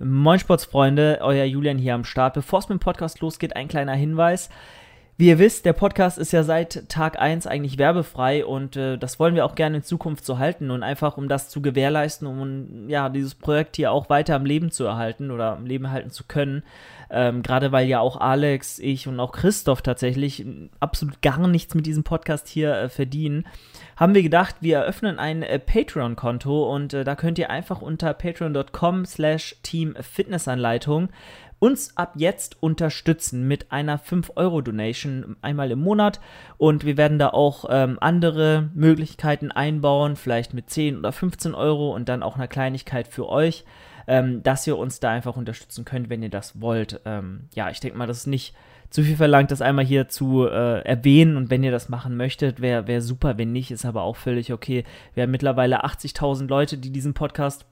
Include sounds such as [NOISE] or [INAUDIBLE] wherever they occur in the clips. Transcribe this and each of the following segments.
Moin Sportsfreunde, euer Julian hier am Start. Bevor es mit dem Podcast losgeht, ein kleiner Hinweis. Wie ihr wisst, der Podcast ist ja seit Tag 1 eigentlich werbefrei und äh, das wollen wir auch gerne in Zukunft so halten und einfach um das zu gewährleisten, um ja dieses Projekt hier auch weiter am Leben zu erhalten oder am Leben halten zu können. Ähm, Gerade weil ja auch Alex, ich und auch Christoph tatsächlich absolut gar nichts mit diesem Podcast hier äh, verdienen haben wir gedacht, wir eröffnen ein äh, Patreon-Konto und äh, da könnt ihr einfach unter patreon.com slash teamfitnessanleitung uns ab jetzt unterstützen mit einer 5-Euro-Donation einmal im Monat. Und wir werden da auch ähm, andere Möglichkeiten einbauen, vielleicht mit 10 oder 15 Euro und dann auch eine Kleinigkeit für euch, ähm, dass ihr uns da einfach unterstützen könnt, wenn ihr das wollt. Ähm, ja, ich denke mal, das ist nicht zu viel verlangt, das einmal hier zu äh, erwähnen. Und wenn ihr das machen möchtet, wäre wär super. Wenn nicht, ist aber auch völlig okay. Wir haben mittlerweile 80.000 Leute, die diesen Podcast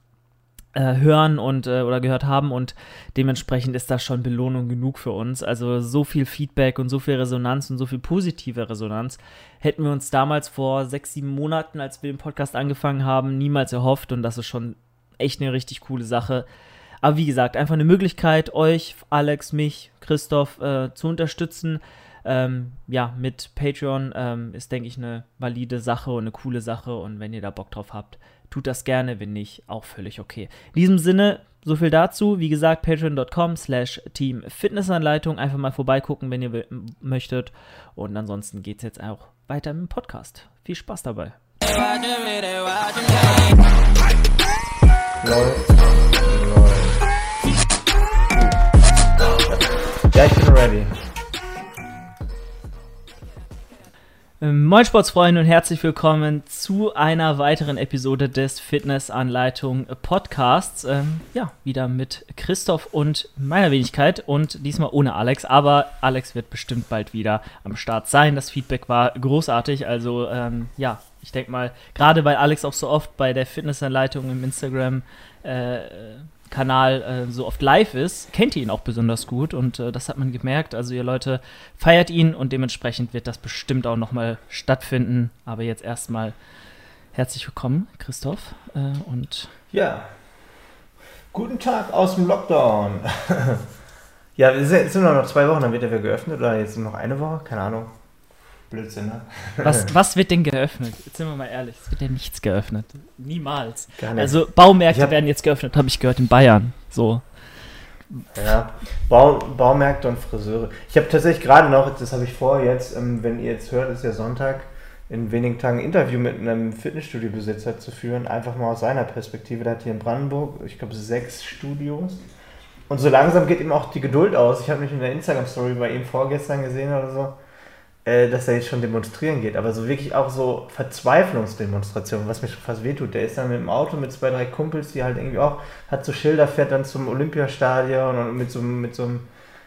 hören und äh, oder gehört haben und dementsprechend ist das schon Belohnung genug für uns. Also so viel Feedback und so viel Resonanz und so viel positive Resonanz hätten wir uns damals vor sechs, sieben Monaten, als wir den Podcast angefangen haben, niemals erhofft und das ist schon echt eine richtig coole Sache. Aber wie gesagt, einfach eine Möglichkeit, euch, Alex, mich, Christoph äh, zu unterstützen. Ähm, ja, mit Patreon ähm, ist, denke ich, eine valide Sache und eine coole Sache. Und wenn ihr da Bock drauf habt, tut das gerne. Wenn nicht, auch völlig okay. In diesem Sinne, so viel dazu. Wie gesagt, patreon.com slash Team Fitnessanleitung. Einfach mal vorbeigucken, wenn ihr möchtet. Und ansonsten geht es jetzt auch weiter mit dem Podcast. Viel Spaß dabei. Ja, ich bin ready. Moin Sportsfreunde und herzlich willkommen zu einer weiteren Episode des Fitnessanleitung Podcasts. Ähm, ja, wieder mit Christoph und meiner Wenigkeit und diesmal ohne Alex, aber Alex wird bestimmt bald wieder am Start sein. Das Feedback war großartig, also ähm, ja, ich denke mal, gerade weil Alex auch so oft bei der Fitnessanleitung im Instagram äh, Kanal äh, so oft live ist, kennt ihr ihn auch besonders gut und äh, das hat man gemerkt. Also ihr Leute feiert ihn und dementsprechend wird das bestimmt auch nochmal stattfinden. Aber jetzt erstmal herzlich willkommen, Christoph. Äh, und ja, guten Tag aus dem Lockdown. [LAUGHS] ja, sind noch zwei Wochen, dann wird er wieder geöffnet oder jetzt noch eine Woche, keine Ahnung. Blödsinn, ne? Was, [LAUGHS] was wird denn geöffnet? Jetzt sind wir mal ehrlich, es wird ja nichts geöffnet. Niemals. Nicht. Also Baumärkte hab, werden jetzt geöffnet, habe ich gehört, in Bayern. So. Ja, Bau, Baumärkte und Friseure. Ich habe tatsächlich gerade noch, das habe ich vor jetzt, ähm, wenn ihr jetzt hört, ist ja Sonntag, in wenigen Tagen ein Interview mit einem Fitnessstudio-Besitzer zu führen, einfach mal aus seiner Perspektive. Der hat hier in Brandenburg, ich glaube, sechs Studios. Und so langsam geht ihm auch die Geduld aus. Ich habe mich in der Instagram-Story bei ihm vorgestern gesehen oder so äh, dass er jetzt schon demonstrieren geht, aber so wirklich auch so Verzweiflungsdemonstrationen, was mir schon fast wehtut. Der ist dann mit dem Auto mit zwei, drei Kumpels, die halt irgendwie auch, hat so Schilder, fährt dann zum Olympiastadion und mit so, mit so einem,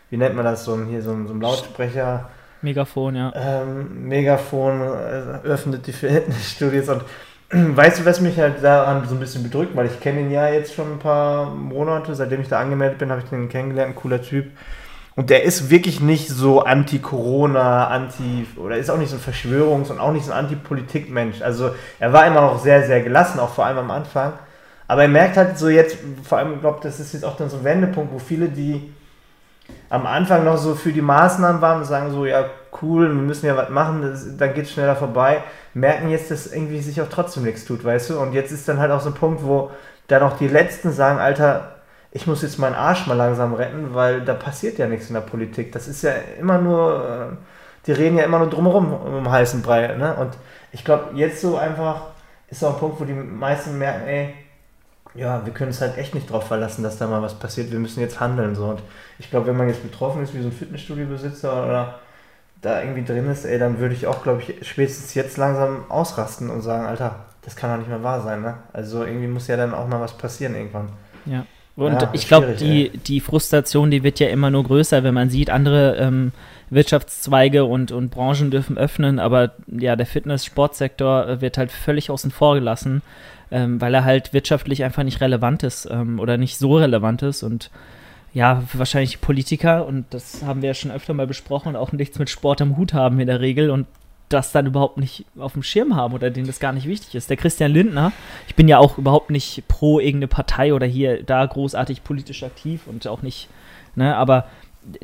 wie nennt man das, so einem, hier so, so einem Lautsprecher. Megafon, ja. Ähm, Megafon äh, öffnet die Fitnessstudios und [CLEARS THROAT] weißt du, was mich halt daran so ein bisschen bedrückt, weil ich kenne ihn ja jetzt schon ein paar Monate, seitdem ich da angemeldet bin, habe ich den kennengelernt, ein cooler Typ. Und der ist wirklich nicht so anti-Corona, anti- oder ist auch nicht so ein Verschwörungs- und auch nicht so ein Anti-Politik-Mensch. Also er war immer noch sehr, sehr gelassen, auch vor allem am Anfang. Aber er merkt halt so jetzt, vor allem, ich glaube, das ist jetzt auch dann so ein Wendepunkt, wo viele, die am Anfang noch so für die Maßnahmen waren und sagen so, ja, cool, wir müssen ja was machen, das, dann geht es schneller vorbei, merken jetzt, dass irgendwie sich auch trotzdem nichts tut, weißt du? Und jetzt ist dann halt auch so ein Punkt, wo dann auch die Letzten sagen, Alter, ich muss jetzt meinen Arsch mal langsam retten, weil da passiert ja nichts in der Politik. Das ist ja immer nur, äh, die reden ja immer nur drumherum um heißen Brei. Ne? Und ich glaube, jetzt so einfach ist auch ein Punkt, wo die meisten merken, ey, ja, wir können es halt echt nicht drauf verlassen, dass da mal was passiert. Wir müssen jetzt handeln. So. Und ich glaube, wenn man jetzt betroffen ist, wie so ein Fitnessstudio-Besitzer oder da irgendwie drin ist, ey, dann würde ich auch, glaube ich, spätestens jetzt langsam ausrasten und sagen, Alter, das kann doch nicht mehr wahr sein. Ne? Also irgendwie muss ja dann auch mal was passieren irgendwann. Ja. Und ja, ich glaube, die, die Frustration, die wird ja immer nur größer, wenn man sieht, andere ähm, Wirtschaftszweige und, und Branchen dürfen öffnen, aber ja, der Fitness-Sportsektor äh, wird halt völlig außen vor gelassen, ähm, weil er halt wirtschaftlich einfach nicht relevant ist ähm, oder nicht so relevant ist. Und ja, wahrscheinlich Politiker, und das haben wir ja schon öfter mal besprochen, auch nichts mit Sport am Hut haben in der Regel. Und das dann überhaupt nicht auf dem Schirm haben oder denen das gar nicht wichtig ist. Der Christian Lindner, ich bin ja auch überhaupt nicht pro irgendeine Partei oder hier da großartig politisch aktiv und auch nicht, ne, aber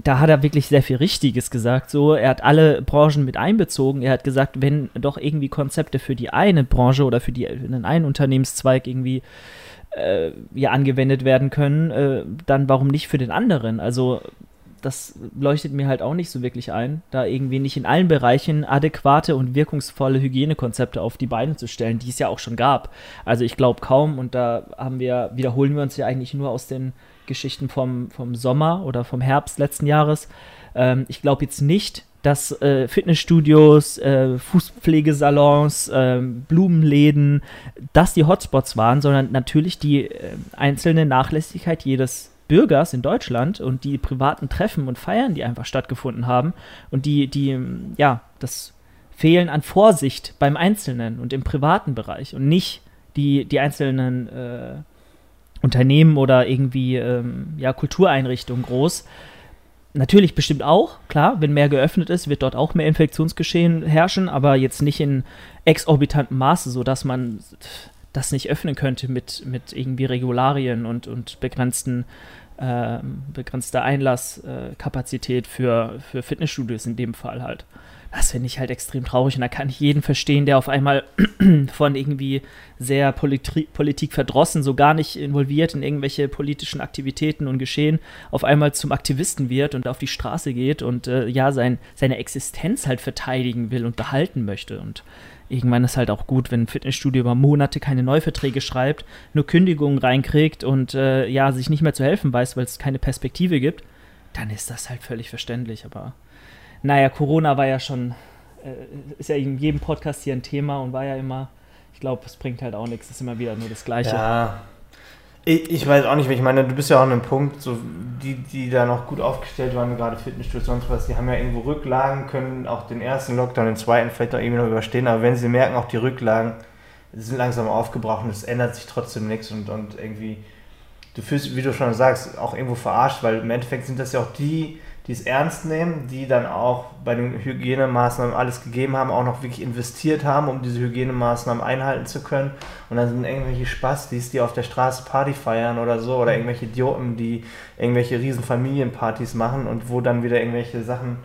da hat er wirklich sehr viel Richtiges gesagt. So, er hat alle Branchen mit einbezogen. Er hat gesagt, wenn doch irgendwie Konzepte für die eine Branche oder für, die, den einen Unternehmenszweig irgendwie äh, ja angewendet werden können, äh, dann warum nicht für den anderen? Also das leuchtet mir halt auch nicht so wirklich ein, da irgendwie nicht in allen Bereichen adäquate und wirkungsvolle Hygienekonzepte auf die Beine zu stellen, die es ja auch schon gab. Also ich glaube kaum, und da haben wir, wiederholen wir uns ja eigentlich nur aus den Geschichten vom, vom Sommer oder vom Herbst letzten Jahres. Ähm, ich glaube jetzt nicht, dass äh, Fitnessstudios, äh, Fußpflegesalons, äh, Blumenläden, dass die Hotspots waren, sondern natürlich die äh, einzelne Nachlässigkeit jedes Bürgers in Deutschland und die privaten Treffen und Feiern, die einfach stattgefunden haben und die, die, ja, das Fehlen an Vorsicht beim Einzelnen und im privaten Bereich und nicht die, die einzelnen äh, Unternehmen oder irgendwie ähm, ja, Kultureinrichtungen groß. Natürlich bestimmt auch, klar, wenn mehr geöffnet ist, wird dort auch mehr Infektionsgeschehen herrschen, aber jetzt nicht in exorbitantem Maße, sodass man das nicht öffnen könnte mit, mit irgendwie Regularien und, und begrenzten, äh, begrenzter Einlasskapazität für, für Fitnessstudios in dem Fall halt das finde ich halt extrem traurig und da kann ich jeden verstehen, der auf einmal [CLEARS THROAT] von irgendwie sehr Politi Politik verdrossen, so gar nicht involviert in irgendwelche politischen Aktivitäten und Geschehen, auf einmal zum Aktivisten wird und auf die Straße geht und äh, ja, sein, seine Existenz halt verteidigen will und behalten möchte. Und irgendwann ist halt auch gut, wenn ein Fitnessstudio über Monate keine Neuverträge schreibt, nur Kündigungen reinkriegt und äh, ja, sich nicht mehr zu helfen weiß, weil es keine Perspektive gibt, dann ist das halt völlig verständlich, aber naja, Corona war ja schon, äh, ist ja in jedem Podcast hier ein Thema und war ja immer, ich glaube, es bringt halt auch nichts, es ist immer wieder nur das Gleiche. Ja. Ich, ich weiß auch nicht, ich meine, du bist ja auch an einem Punkt, so die, die da noch gut aufgestellt waren, gerade Fitnessstudios, sonst was, die haben ja irgendwo Rücklagen, können auch den ersten Lockdown, den zweiten vielleicht auch irgendwie noch überstehen, aber wenn sie merken, auch die Rücklagen sind langsam aufgebraucht und es ändert sich trotzdem nichts und, und irgendwie, du fühlst, wie du schon sagst, auch irgendwo verarscht, weil im Endeffekt sind das ja auch die, die es ernst nehmen, die dann auch bei den Hygienemaßnahmen alles gegeben haben, auch noch wirklich investiert haben, um diese Hygienemaßnahmen einhalten zu können. Und dann sind irgendwelche Spastis, die auf der Straße Party feiern oder so, oder irgendwelche Idioten, die irgendwelche riesen Familienpartys machen und wo dann wieder irgendwelche Sachen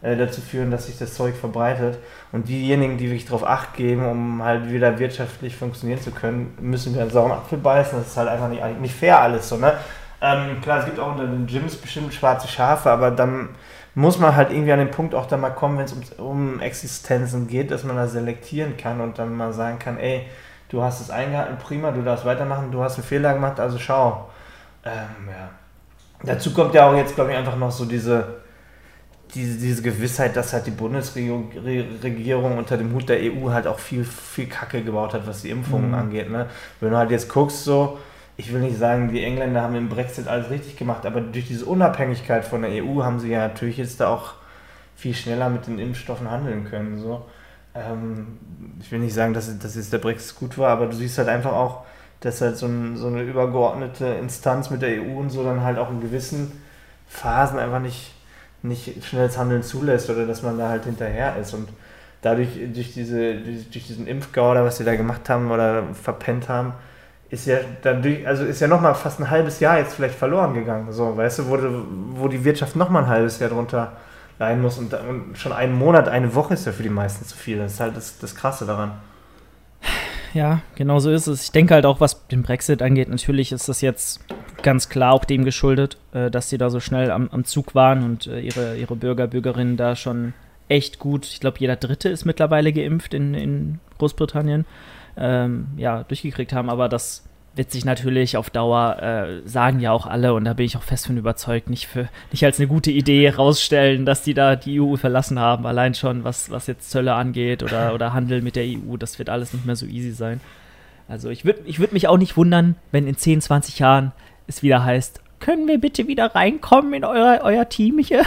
äh, dazu führen, dass sich das Zeug verbreitet. Und diejenigen, die wirklich darauf Acht geben, um halt wieder wirtschaftlich funktionieren zu können, müssen wir einen sauren Apfel beißen. Das ist halt einfach nicht, nicht fair alles so, ne? Ähm, klar, es gibt auch unter den Gyms bestimmt schwarze Schafe, aber dann muss man halt irgendwie an den Punkt auch dann mal kommen, wenn es um, um Existenzen geht, dass man da selektieren kann und dann mal sagen kann, ey, du hast es eingehalten, prima, du darfst weitermachen, du hast einen Fehler gemacht, also schau. Ähm, ja. Dazu kommt ja auch jetzt, glaube ich, einfach noch so diese, diese, diese Gewissheit, dass halt die Bundesregierung unter dem Hut der EU halt auch viel, viel Kacke gebaut hat, was die Impfungen mhm. angeht. Ne? Wenn du halt jetzt guckst, so, ich will nicht sagen, die Engländer haben im Brexit alles richtig gemacht, aber durch diese Unabhängigkeit von der EU haben sie ja natürlich jetzt da auch viel schneller mit den Impfstoffen handeln können. So. Ähm, ich will nicht sagen, dass, dass jetzt der Brexit gut war, aber du siehst halt einfach auch, dass halt so, ein, so eine übergeordnete Instanz mit der EU und so dann halt auch in gewissen Phasen einfach nicht, nicht schnelles Handeln zulässt oder dass man da halt hinterher ist. Und dadurch, durch, diese, durch, durch diesen Impfgau oder was sie da gemacht haben oder verpennt haben, ist ja dadurch, also ist ja nochmal fast ein halbes Jahr jetzt vielleicht verloren gegangen. So, weißt du, wo, wo die Wirtschaft nochmal ein halbes Jahr drunter leiden muss und, und, schon einen Monat, eine Woche ist ja für die meisten zu viel. Das ist halt das, das Krasse daran. Ja, genau so ist es. Ich denke halt auch, was den Brexit angeht, natürlich ist das jetzt ganz klar auch dem geschuldet, äh, dass sie da so schnell am, am Zug waren und äh, ihre, ihre Bürger, Bürgerinnen da schon echt gut, ich glaube, jeder Dritte ist mittlerweile geimpft in, in Großbritannien ähm, ja, durchgekriegt haben. Aber das wird sich natürlich auf Dauer, äh, sagen ja auch alle, und da bin ich auch fest von überzeugt, nicht, für, nicht als eine gute Idee rausstellen, dass die da die EU verlassen haben. Allein schon, was, was jetzt Zölle angeht oder, oder Handel mit der EU, das wird alles nicht mehr so easy sein. Also ich würde ich würd mich auch nicht wundern, wenn in 10, 20 Jahren es wieder heißt, können wir bitte wieder reinkommen in euer, euer Team hier?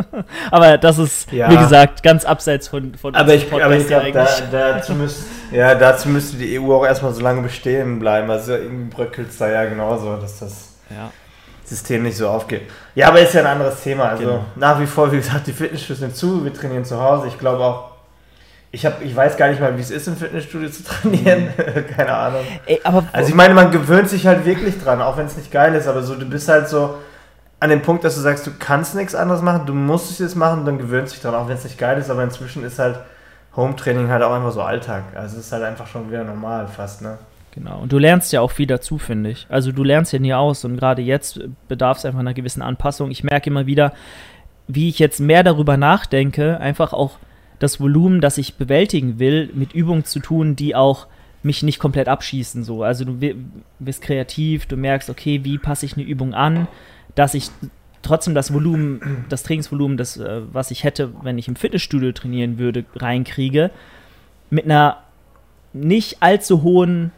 [LAUGHS] aber das ist, ja. wie gesagt, ganz abseits von, von aber ich, aber ich glaube, da, dazu, müsst, ja, dazu müsste die EU auch erstmal so lange bestehen bleiben. Also irgendwie bröckelt es da ja genauso, dass das ja. System nicht so aufgeht. Ja, aber ist ja ein anderes Thema. Also genau. nach wie vor, wie gesagt, die Fitnessstudios sind zu, wir trainieren zu Hause. Ich glaube auch, ich, hab, ich weiß gar nicht mal, wie es ist, im Fitnessstudio zu trainieren. [LAUGHS] Keine Ahnung. Ey, Also ich meine, man gewöhnt sich halt wirklich dran, auch wenn es nicht geil ist, aber so, du bist halt so an dem Punkt, dass du sagst, du kannst nichts anderes machen, du musst es jetzt machen, dann gewöhnst dich dran, auch wenn es nicht geil ist, aber inzwischen ist halt Home-Training halt auch einfach so Alltag. Also es ist halt einfach schon wieder normal fast, ne? Genau, und du lernst ja auch viel dazu, finde ich. Also du lernst ja nie aus und gerade jetzt bedarf es einfach einer gewissen Anpassung. Ich merke immer wieder, wie ich jetzt mehr darüber nachdenke, einfach auch das Volumen, das ich bewältigen will, mit Übungen zu tun, die auch mich nicht komplett abschießen. So. Also du wi- bist kreativ, du merkst, okay, wie passe ich eine Übung an, dass ich trotzdem das Volumen, das Trainingsvolumen, das, äh, was ich hätte, wenn ich im Fitnessstudio trainieren würde, reinkriege, mit einer nicht allzu hohen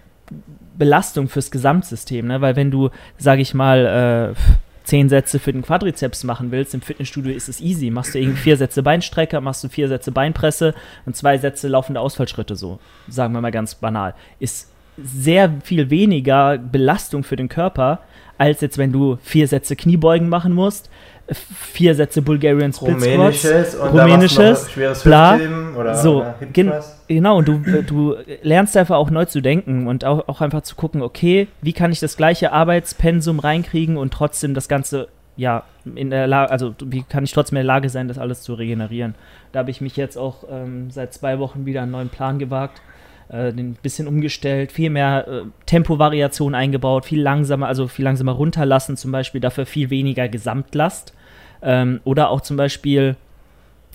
Belastung fürs Gesamtsystem, ne? weil wenn du, sage ich mal, äh, zehn Sätze für den Quadrizeps machen willst, im Fitnessstudio ist es easy. Machst du irgendwie vier Sätze Beinstrecker, machst du vier Sätze Beinpresse und zwei Sätze laufende Ausfallschritte, so, sagen wir mal ganz banal. Ist sehr viel weniger Belastung für den Körper, als jetzt, wenn du vier Sätze Kniebeugen machen musst, äh, vier Sätze Bulgarian Split Squats, Rumänisches und Rumänisches, schweres bla. Oder, So, oder gen-. Genau, und du, du lernst einfach auch neu zu denken und auch, auch einfach zu gucken, okay, wie kann ich das gleiche Arbeitspensum reinkriegen und trotzdem das Ganze, ja, in der Lage, also wie kann ich trotzdem in der Lage sein, das alles zu regenerieren. Da habe ich mich jetzt auch ähm, seit zwei Wochen wieder einen neuen Plan gewagt, äh, ein bisschen umgestellt, viel mehr äh, Tempovariation eingebaut, viel langsamer, also viel langsamer runterlassen, zum Beispiel dafür viel weniger Gesamtlast. Ähm, oder auch zum Beispiel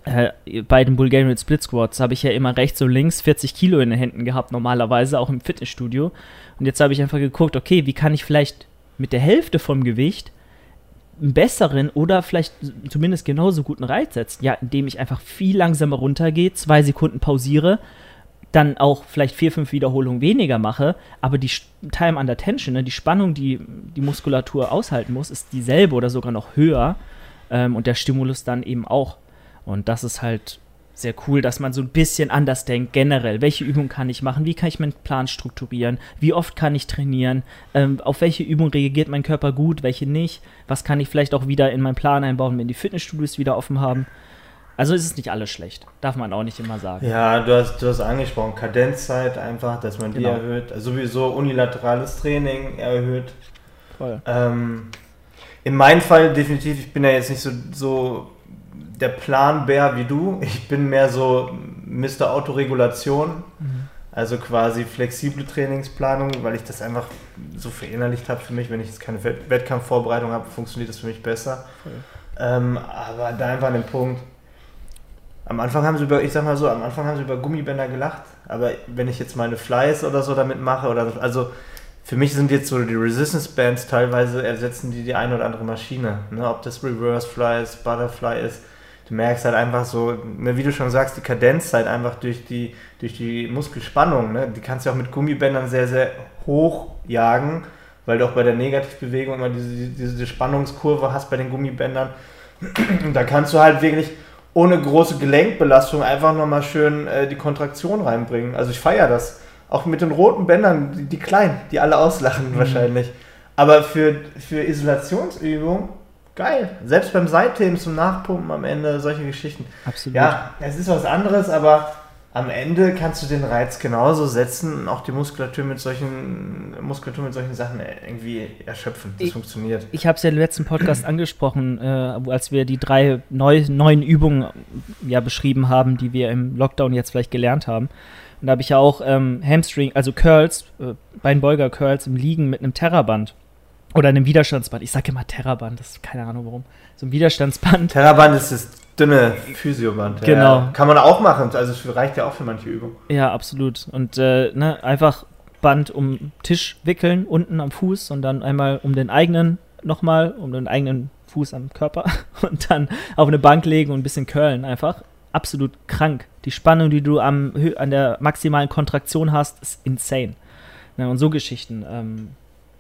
äh, bei den Bulgarian Split Squats habe ich ja immer rechts und links 40 Kilo in den Händen gehabt, normalerweise, auch im Fitnessstudio. Und jetzt habe ich einfach geguckt, okay, wie kann ich vielleicht mit der Hälfte vom Gewicht einen besseren oder vielleicht zumindest genauso guten Reiz setzen? Ja, indem ich einfach viel langsamer runtergehe, zwei Sekunden pausiere, dann auch vielleicht vier, fünf Wiederholungen weniger mache, aber die Time under Tension, ne, die Spannung, die die Muskulatur aushalten muss, ist dieselbe oder sogar noch höher ähm, und der Stimulus dann eben auch. Und das ist halt sehr cool, dass man so ein bisschen anders denkt, generell. Welche Übung kann ich machen? Wie kann ich meinen Plan strukturieren? Wie oft kann ich trainieren? Ähm, auf welche Übung reagiert mein Körper gut, welche nicht? Was kann ich vielleicht auch wieder in meinen Plan einbauen, wenn die Fitnessstudios wieder offen haben? Also ist es nicht alles schlecht. Darf man auch nicht immer sagen. Ja, du hast, du hast angesprochen, Kadenzzeit einfach, dass man die Genau. erhöht. Also sowieso unilaterales Training erhöht. Voll. Ähm, in meinem Fall definitiv, ich bin ja jetzt nicht so, so der Planbär wie du. Ich bin mehr so Mr. Autoregulation. Also quasi flexible Trainingsplanung, weil ich das einfach so verinnerlicht habe für mich. Wenn ich jetzt keine Wett- Wettkampfvorbereitung habe, funktioniert das für mich besser. Ähm, aber da einfach an dem Punkt. Am Anfang haben sie über, ich sag mal so, am Anfang haben sie über Gummibänder gelacht, aber wenn ich jetzt meine Flies oder so damit mache, oder also für mich sind jetzt so die Resistance Bands teilweise ersetzen die die eine oder andere Maschine. Ne? Ob das Reverse Fly ist, Butterfly ist. Du merkst halt einfach so, ne, wie du schon sagst, die Kadenz halt einfach durch die, durch die Muskelspannung. Ne? Die kannst du auch mit Gummibändern sehr, sehr hoch jagen, weil du auch bei der Negativbewegung immer diese, diese Spannungskurve hast bei den Gummibändern. [CLEARS THROAT] Da kannst du halt wirklich ohne große Gelenkbelastung einfach nochmal schön äh, die Kontraktion reinbringen. Also ich feiere das. Auch mit den roten Bändern, die, die kleinen, die alle auslachen wahrscheinlich. Aber für, für Isolationsübungen, geil. Selbst beim Seitheben zum Nachpumpen am Ende, solche Geschichten. Absolut. Ja, es ist was anderes, aber am Ende kannst du den Reiz genauso setzen und auch die Muskulatur mit solchen Muskulatur mit solchen Sachen irgendwie erschöpfen. Das Ich- funktioniert. Ich habe es ja im letzten Podcast angesprochen, äh, als wir die drei neu, neuen Übungen ja beschrieben haben, die wir im Lockdown jetzt vielleicht gelernt haben. Und da habe ich ja auch ähm, Hamstring, also Curls, äh, Beinbeuger-Curls im Liegen mit einem Terraband. Oder einem Widerstandsband. Ich sage immer Terraband, das ist keine Ahnung warum. So ein Widerstandsband. Terraband ist das dünne Physioband. Genau. Ja, kann man auch machen. Also es reicht ja auch für manche Übungen. Ja, absolut. Und äh, ne, einfach Band um den Tisch wickeln, unten am Fuß und dann einmal um den eigenen nochmal, um den eigenen Fuß am Körper [LAUGHS] und dann auf eine Bank legen und ein bisschen curlen einfach. Absolut krank. Die Spannung, die du am, an der maximalen Kontraktion hast, ist insane. Ne, und so Geschichten, ähm,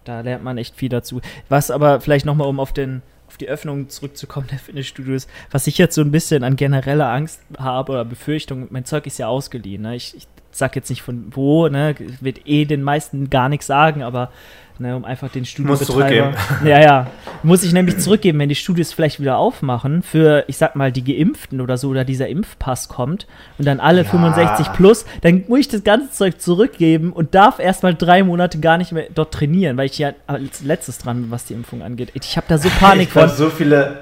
da lernt man echt viel dazu. Was aber vielleicht nochmal, um auf den die Öffnung zurückzukommen der Fitnessstudios, was ich jetzt so ein bisschen an genereller Angst habe oder Befürchtung, mein Zeug ist ja ausgeliehen. Ne? Ich, ich sag jetzt nicht von wo, ne, wird eh den meisten gar nichts sagen, aber ne, um einfach den Studiobetreiber. [LAUGHS] Ja, ja. Muss ich nämlich zurückgeben, wenn die Studios vielleicht wieder aufmachen für, ich sag mal, die Geimpften oder so, oder dieser Impfpass kommt und dann alle ja. 65 plus, dann muss ich das ganze Zeug zurückgeben und darf erstmal drei Monate gar nicht mehr dort trainieren, weil ich ja als letztes dran bin, was die Impfung angeht. Ich habe da so [LAUGHS] Panik ich von. so viele.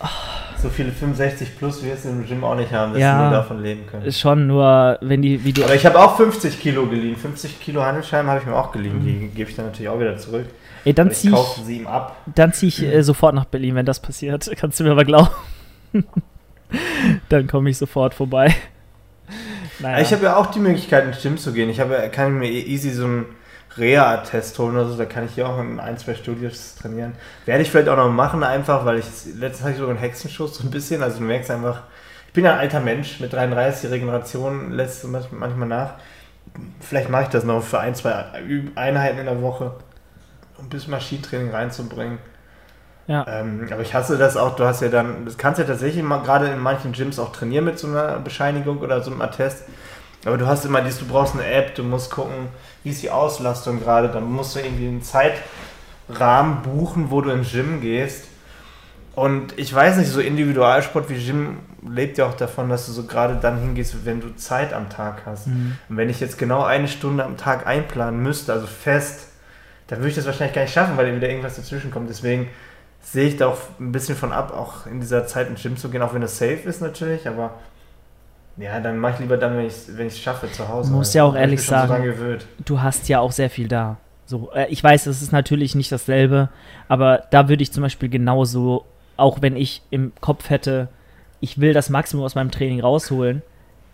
Oh so viele 65 plus wirst du im Gym auch nicht haben, dass ja, nur davon leben können. Ist schon nur, wenn die Video. Aber ich habe auch 50 Kilo geliehen. 50 Kilo Handelsscheiben habe ich mir auch geliehen. Mhm. Die gebe ich dann natürlich auch wieder zurück. Ey, dann ziehe ich, sie ihm ab. Dann ziehe ich äh, sofort nach Berlin, wenn das passiert. [LAUGHS] Kannst du mir aber glauben. [LAUGHS] dann komme ich sofort vorbei. Naja. Ich habe ja auch die Möglichkeit, ins Gym zu gehen. Ich habe, kann mir easy so ein Reha-Test holen oder so, da kann ich hier auch in ein, zwei Studios trainieren. Werde ich vielleicht auch noch machen, einfach, weil ich letztens hatte ich sogar einen Hexenschuss so ein bisschen, also du merkst einfach, ich bin ja ein alter Mensch mit 33, die Regeneration lässt manchmal nach. Vielleicht mache ich das noch für ein, zwei Einheiten in der Woche, um ein bisschen Maschinentraining reinzubringen. Ja. Ähm, aber ich hasse das auch, du hast ja dann, das kannst ja tatsächlich mal gerade in manchen Gyms auch trainieren mit so einer Bescheinigung oder so einem Attest. Aber du hast immer dieses, du brauchst eine App, du musst gucken, wie ist die Auslastung gerade, dann musst du irgendwie einen Zeitrahmen buchen, wo du ins Gym gehst. Und ich weiß nicht, so Individualsport wie Gym lebt ja auch davon, dass du so gerade dann hingehst, wenn du Zeit am Tag hast. Mhm. Und wenn ich jetzt genau eine Stunde am Tag einplanen müsste, also fest, dann würde ich das wahrscheinlich gar nicht schaffen, weil wieder irgendwas dazwischen kommt. Deswegen sehe ich da auch ein bisschen von ab, auch in dieser Zeit ins Gym zu gehen, auch wenn es safe ist natürlich, aber ja, dann mache ich lieber dann, wenn ich es wenn schaffe, zu Hause. Du musst ja auch ehrlich sagen, so du hast ja auch sehr viel da. So, äh, ich weiß, es ist natürlich nicht dasselbe, aber da würde ich zum Beispiel genauso, auch wenn ich im Kopf hätte, ich will das Maximum aus meinem Training rausholen,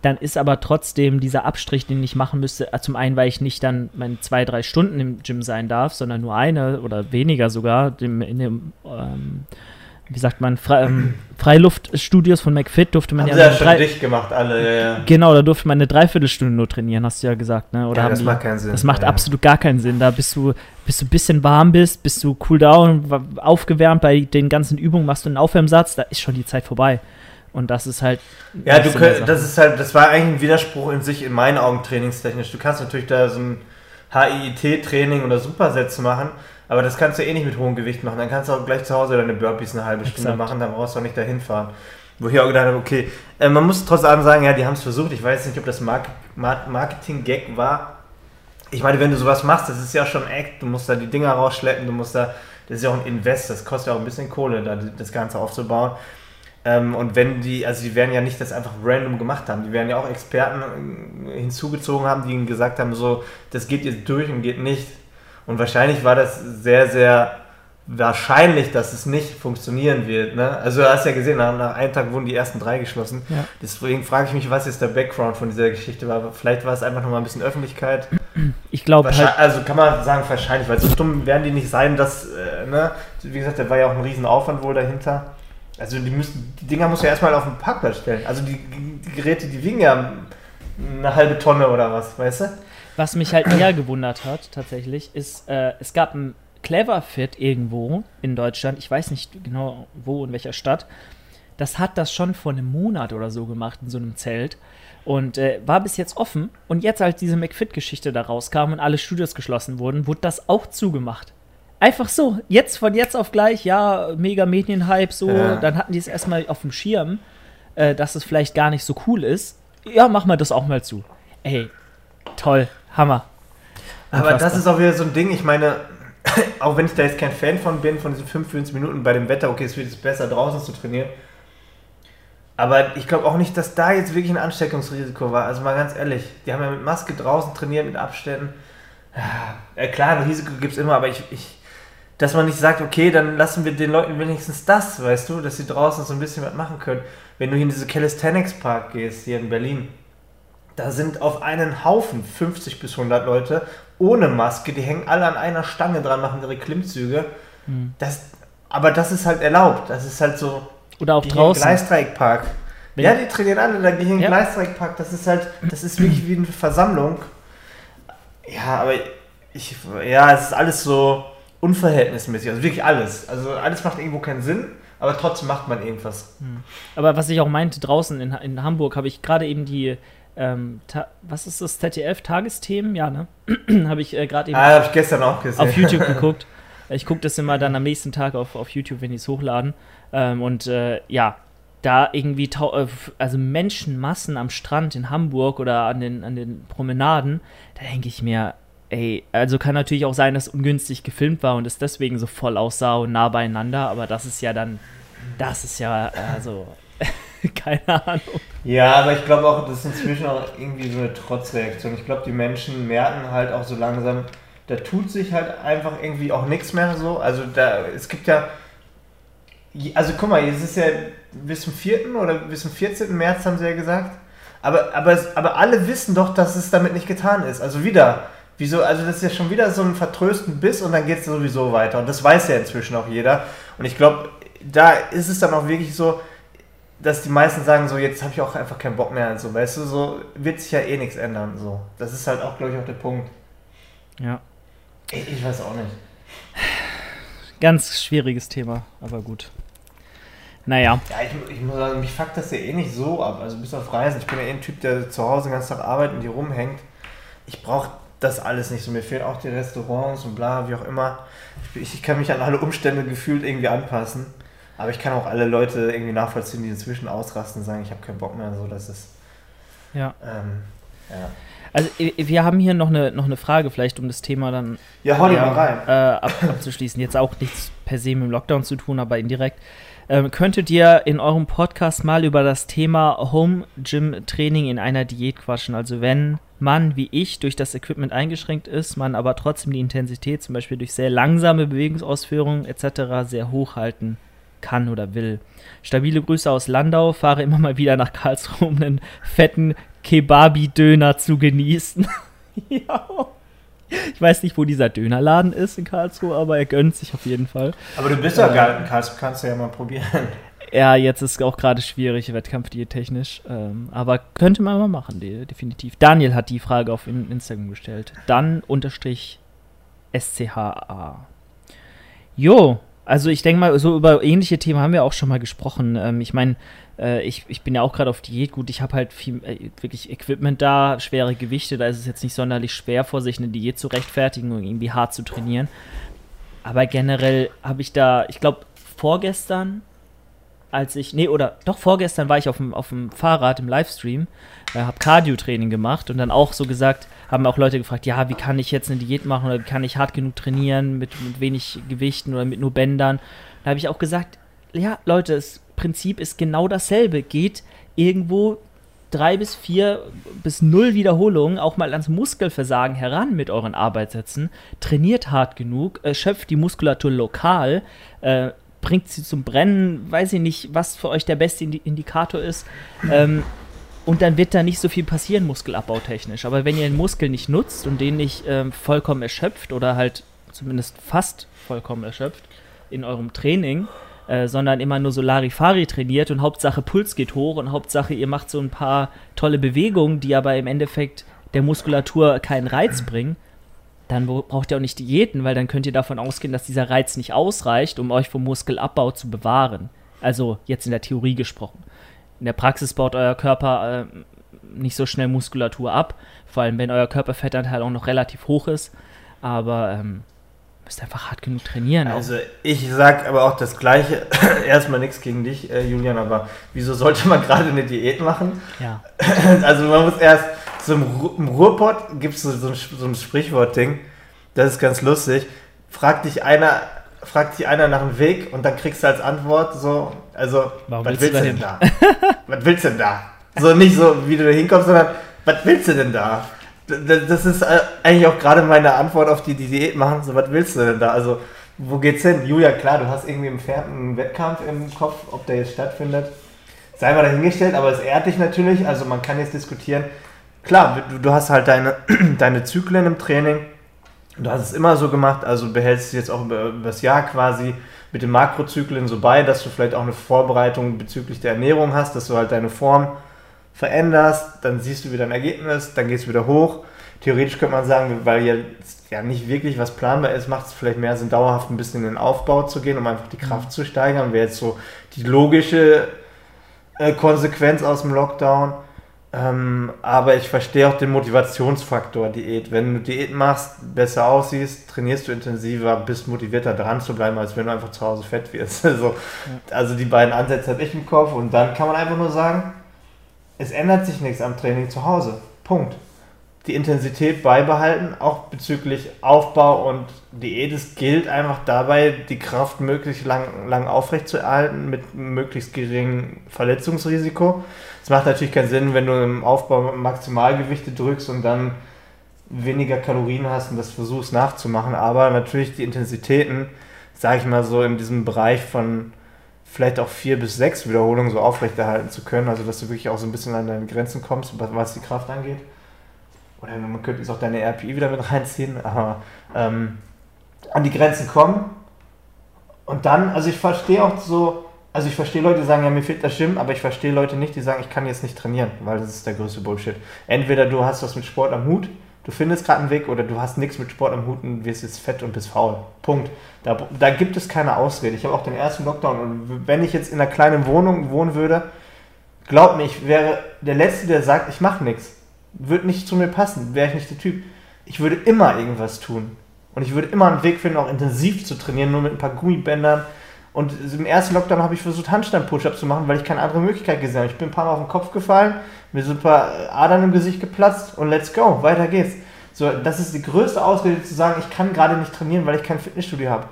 dann ist aber trotzdem dieser Abstrich, den ich machen müsste, äh, zum einen, weil ich nicht dann meine zwei, drei Stunden im Gym sein darf, sondern nur eine oder weniger sogar in dem ähm, wie sagt man, Fre ähm, Freiluftstudios von McFit durfte man haben ja. Sie ja schon dicht gemacht, alle, ja, ja. Genau, da durfte man eine Dreiviertelstunde nur trainieren, hast du ja gesagt, ne? Oder ja, das die, macht keinen Sinn. Das macht ja. absolut gar keinen Sinn. Da bist du, bis du ein bisschen warm bist, bist du cool down, aufgewärmt bei den ganzen Übungen, machst du einen Aufwärmsatz, da ist schon die Zeit vorbei. Und das ist halt. Ja, du könnt, das ist halt, das war eigentlich ein Widerspruch in sich in meinen Augen trainingstechnisch. Du kannst natürlich da so ein HIIT-Training oder Supersätze machen, aber das kannst du eh nicht mit hohem Gewicht machen. Dann kannst du auch gleich zu Hause deine Burpees eine halbe Stunde Exakt. machen, dann brauchst du auch nicht dahin fahren. Wo ich auch gedacht habe, okay, äh, man muss trotz allem sagen, ja, die haben es versucht. Ich weiß nicht, ob das Mark Marketing-Gag war. Ich meine, wenn du sowas machst, das ist ja schon Act. Du musst da die Dinger rausschleppen, du musst da, das ist ja auch ein Invest, das kostet ja auch ein bisschen Kohle, da das Ganze aufzubauen. Ähm, und wenn die, also die werden ja nicht das einfach random gemacht haben, die werden ja auch Experten äh, hinzugezogen haben, die ihnen gesagt haben, so, das geht jetzt durch und geht nicht. Und wahrscheinlich war das sehr, sehr wahrscheinlich, dass es nicht funktionieren wird. Ne? Also du hast ja gesehen, nach, nach, einem Tag wurden die ersten drei geschlossen. Ja. Deswegen frage ich mich, was jetzt der Background von dieser Geschichte war. Vielleicht war es einfach nochmal ein bisschen Öffentlichkeit. Ich glaube halt, Also kann man sagen, wahrscheinlich, weil so dumm werden die nicht sein, dass, äh, ne? wie gesagt, da war ja auch ein Riesenaufwand wohl dahinter. Also die müssen, die Dinger muss ja erstmal auf den Parkplatz stellen. Also die, die Geräte, die wiegen ja eine halbe Tonne oder was, weißt du? Was mich halt eher gewundert hat, tatsächlich, ist, äh, es gab ein Clever Fit irgendwo in Deutschland, ich weiß nicht genau wo, in welcher Stadt. Das hat das schon vor einem Monat oder so gemacht in so einem Zelt und äh, war bis jetzt offen. Und jetzt, als diese McFit-Geschichte da rauskam und alle Studios geschlossen wurden, wurde das auch zugemacht. Einfach so, jetzt von jetzt auf gleich, ja, mega Medienhype, so. Ja. Dann hatten die es erstmal auf dem Schirm, äh, dass es vielleicht gar nicht so cool ist. Ja, mach mal das auch mal zu. Ey, toll. Hammer. Aber das ist auch wieder so ein Ding, ich meine, [COUGHS] auch wenn ich da jetzt kein Fan von bin, von diesen 45 Minuten bei dem Wetter, okay, es wird jetzt besser draußen zu trainieren. Aber ich glaube auch nicht, dass da jetzt wirklich ein Ansteckungsrisiko war. Also mal ganz ehrlich, die haben ja mit Maske draußen trainiert, mit Abständen. Ja, klar, ein Risiko gibt es immer, aber ich, ich, dass man nicht sagt, okay, dann lassen wir den Leuten wenigstens das, weißt du, dass sie draußen so ein bisschen was machen können. Wenn du hier in diese Calisthenics Park gehst, hier in Berlin, da sind auf einen Haufen 50 bis 100 Leute ohne Maske, die hängen alle an einer Stange dran, machen ihre Klimmzüge. Mhm. Das, aber das ist halt erlaubt. Das ist halt so. Oder auch draußen. Gleisdreieckpark. Ja, die trainieren alle, da gehen ja. Gleisdreieckpark. Das ist halt, das ist wirklich wie eine Versammlung. Ja, aber ich, ja, es ist alles so unverhältnismäßig. Also wirklich alles. Also alles macht irgendwo keinen Sinn aber trotzdem macht man irgendwas. Hm. Aber was ich auch meinte, draußen in, in Hamburg habe ich gerade eben die ähm, was ist das, ZDF, Tagesthemen? Ja, ne? [CLEARS THROAT] habe ich äh, gerade eben ah, ich gestern auch gesehen. auf YouTube [LAUGHS] geguckt. Ich gucke das immer dann am nächsten Tag auf, auf YouTube, wenn die es hochladen. Ähm, und äh, ja, da irgendwie, äh, also Menschenmassen am Strand in Hamburg oder an den, an den Promenaden, da denke ich mir, ey, also kann natürlich auch sein, dass ungünstig gefilmt war und es deswegen so voll aussah und nah beieinander, aber das ist ja dann, das ist ja, also, [LAUGHS] keine Ahnung. Ja, aber ich glaube auch, das ist inzwischen auch irgendwie so eine Trotzreaktion. Ich glaube, die Menschen merken halt auch so langsam, da tut sich halt einfach irgendwie auch nichts mehr so. Also da, es gibt ja, also guck mal, es ist ja bis zum 4. oder bis zum 14. März haben sie ja gesagt. Aber, aber, aber alle wissen doch, dass es damit nicht getan ist. Also wieder, wieso, also das ist ja schon wieder so ein vertrösten Biss und dann geht es sowieso weiter. Und das weiß ja inzwischen auch jeder. Und ich glaube, da ist es dann auch wirklich so, dass die meisten sagen, so jetzt habe ich auch einfach keinen Bock mehr und so, weißt du, so wird sich ja eh nichts ändern. So. Das ist halt auch, glaube ich, auch der Punkt. Ja. Ich, ich weiß auch nicht. Ganz schwieriges Thema, aber gut. Naja. Ja, ich, ich muss sagen, mich fuckt das ja eh nicht so ab. Also bis auf Reisen. Ich bin ja eh ein Typ, der zu Hause den ganzen Tag arbeitet und hier rumhängt. Ich brauche das alles nicht so. Mir fehlen auch die Restaurants und bla, wie auch immer. Ich, ich kann mich an alle Umstände gefühlt irgendwie anpassen. Aber ich kann auch alle Leute irgendwie nachvollziehen, die inzwischen ausrasten und sagen, ich habe keinen Bock mehr. So, das ist. Ja. Ähm, ja. Also wir haben hier noch eine, noch eine Frage, vielleicht um das Thema dann ja, hau ja, mal rein. Äh, ab, abzuschließen. Jetzt auch nichts per se mit dem Lockdown zu tun, aber indirekt. Ähm, könntet ihr in eurem Podcast mal über das Thema Home Gym Training in einer Diät quatschen? Also wenn man, wie ich, durch das Equipment eingeschränkt ist, man aber trotzdem die Intensität zum Beispiel durch sehr langsame Bewegungsausführungen etc. sehr hoch halten kann oder will. Stabile Grüße aus Landau, fahre immer mal wieder nach Karlsruhe, um einen fetten Kebabi-Döner zu genießen. [LAUGHS] ja. Ich weiß nicht, wo dieser Dönerladen ist in Karlsruhe, aber er gönnt sich auf jeden Fall. Aber du bist ja äh, gar in Karlsruhe, kannst du ja mal probieren. Ja, jetzt ist auch gerade schwierig, technisch. Ähm, aber könnte man mal machen, die, definitiv. Daniel hat die Frage auf Instagram gestellt. Dann unterstrich SCHA. Jo, also ich denke mal, so über ähnliche Themen haben wir auch schon mal gesprochen. Ähm, ich meine, äh, ich, ich bin ja auch gerade auf Diät. Gut, ich habe halt viel, äh, wirklich Equipment da, schwere Gewichte. Da ist es jetzt nicht sonderlich schwer vor sich eine Diät zu rechtfertigen und irgendwie hart zu trainieren. Aber generell habe ich da, ich glaube, vorgestern, als ich, nee, oder doch vorgestern war ich auf dem, auf dem Fahrrad im Livestream, äh, habe Cardio-Training gemacht und dann auch so gesagt, haben auch Leute gefragt, ja, wie kann ich jetzt eine Diät machen oder wie kann ich hart genug trainieren mit, mit wenig Gewichten oder mit nur Bändern. Da habe ich auch gesagt, ja, Leute, das Prinzip ist genau dasselbe. Geht irgendwo drei bis vier bis null Wiederholungen auch mal ans Muskelversagen heran mit euren Arbeitssätzen. Trainiert hart genug, äh, schöpft die Muskulatur lokal, äh, bringt sie zum Brennen, weiß ich nicht, was für euch der beste Indikator ist. Ähm, und dann wird da nicht so viel passieren, muskelabbautechnisch. Aber wenn ihr den Muskel nicht nutzt und den nicht ähm, vollkommen erschöpft oder halt zumindest fast vollkommen erschöpft in eurem Training, äh, sondern immer nur so Larifari trainiert und Hauptsache Puls geht hoch und Hauptsache ihr macht so ein paar tolle Bewegungen, die aber im Endeffekt der Muskulatur keinen Reiz bringen, dann braucht ihr auch nicht Diäten, weil dann könnt ihr davon ausgehen, dass dieser Reiz nicht ausreicht, um euch vom Muskelabbau zu bewahren. Also jetzt in der Theorie gesprochen in der Praxis baut euer Körper äh, nicht so schnell Muskulatur ab, vor allem wenn euer Körperfettanteil auch noch relativ hoch ist. Aber ähm, müsst einfach hart genug trainieren. Also ich sag aber auch das Gleiche. [LAUGHS] Erstmal nichts gegen dich, äh, Julian, aber wieso sollte man gerade eine Diät machen? Ja. [LAUGHS] also man muss erst, so im, Ru im Ruhrpott gibt es so, so, ein, so ein Sprichwort-Ding, das ist ganz lustig. Fragt dich einer, fragt dich einer nach dem Weg und dann kriegst du als Antwort so, also, Warum was willst, willst du denn da? was willst du denn da? So nicht so, wie du da hinkommst, sondern, was willst du denn da? Das ist äh, eigentlich auch gerade meine Antwort auf die, die Diät machen, so, was willst du denn da? Also, wo geht's hin? Julia, klar, du hast irgendwie im Pferd einen Wettkampf im Kopf, ob der jetzt stattfindet. Sei mal dahingestellt, aber es ehrt dich natürlich, also man kann jetzt diskutieren. Klar, du, du hast halt deine, [CLEARS THROAT] deine Zyklen im Training, Du hast es immer so gemacht, also behältst es jetzt auch über, über das Jahr quasi mit den Makrozyklen so bei, dass du vielleicht auch eine Vorbereitung bezüglich der Ernährung hast, dass du halt deine Form veränderst, dann siehst du wieder ein Ergebnis, dann geht es wieder hoch. Theoretisch könnte man sagen, weil jetzt ja nicht wirklich was planbar ist, macht es vielleicht mehr Sinn, dauerhaft ein bisschen in den Aufbau zu gehen, um einfach die Kraft mhm. zu steigern. Wäre jetzt so die logische äh, Konsequenz aus dem Lockdown. Ähm, aber ich verstehe auch den Motivationsfaktor Diät. Wenn du Diät machst, besser aussiehst, trainierst du intensiver, bist motivierter dran zu bleiben, als wenn du einfach zu Hause fett wirst. [LAUGHS] Also, ja. also die beiden Ansätze habe ich im Kopf und dann kann man einfach nur sagen, es ändert sich nichts am Training zu Hause. Punkt. Die Intensität beibehalten, auch bezüglich Aufbau und Diät. Es gilt einfach dabei, die Kraft möglichst lang, lang aufrechtzuerhalten mit möglichst geringem Verletzungsrisiko. Es macht natürlich keinen Sinn, wenn du im Aufbau Maximalgewichte drückst und dann weniger Kalorien hast und das versuchst nachzumachen. Aber natürlich die Intensitäten, sage ich mal so, in diesem Bereich von vielleicht auch vier bis sechs Wiederholungen so aufrechterhalten zu können. Also, dass du wirklich auch so ein bisschen an deine Grenzen kommst, was die Kraft angeht. Oder man könnte jetzt auch deine RPI wieder mit reinziehen, aber ähm, an die Grenzen kommen. Und dann, also ich verstehe auch so, also ich verstehe Leute, die sagen, ja, mir fehlt das Gym, aber ich verstehe Leute nicht, die sagen, ich kann jetzt nicht trainieren, weil das ist der größte Bullshit. Entweder du hast was mit Sport am Hut, du findest gerade einen Weg, oder du hast nichts mit Sport am Hut und wirst jetzt fett und bist faul. Punkt. Da, da gibt es keine Ausrede. Ich habe auch den ersten Lockdown und wenn ich jetzt in einer kleinen Wohnung wohnen würde, glaub mir, ich wäre der Letzte, der sagt, ich mache nichts. Würde nicht zu mir passen, wäre ich nicht der Typ. Ich würde immer irgendwas tun. Und ich würde immer einen Weg finden, auch intensiv zu trainieren, nur mit ein paar Gummibändern, und im ersten Lockdown habe ich versucht, Handstand-Push-Ups zu machen, weil ich keine andere Möglichkeit gesehen habe. Ich bin ein paar Mal auf den Kopf gefallen, mir sind ein paar Adern im Gesicht geplatzt und let's go, weiter geht's. So, das ist die größte Ausrede zu sagen, ich kann gerade nicht trainieren, weil ich kein Fitnessstudio habe.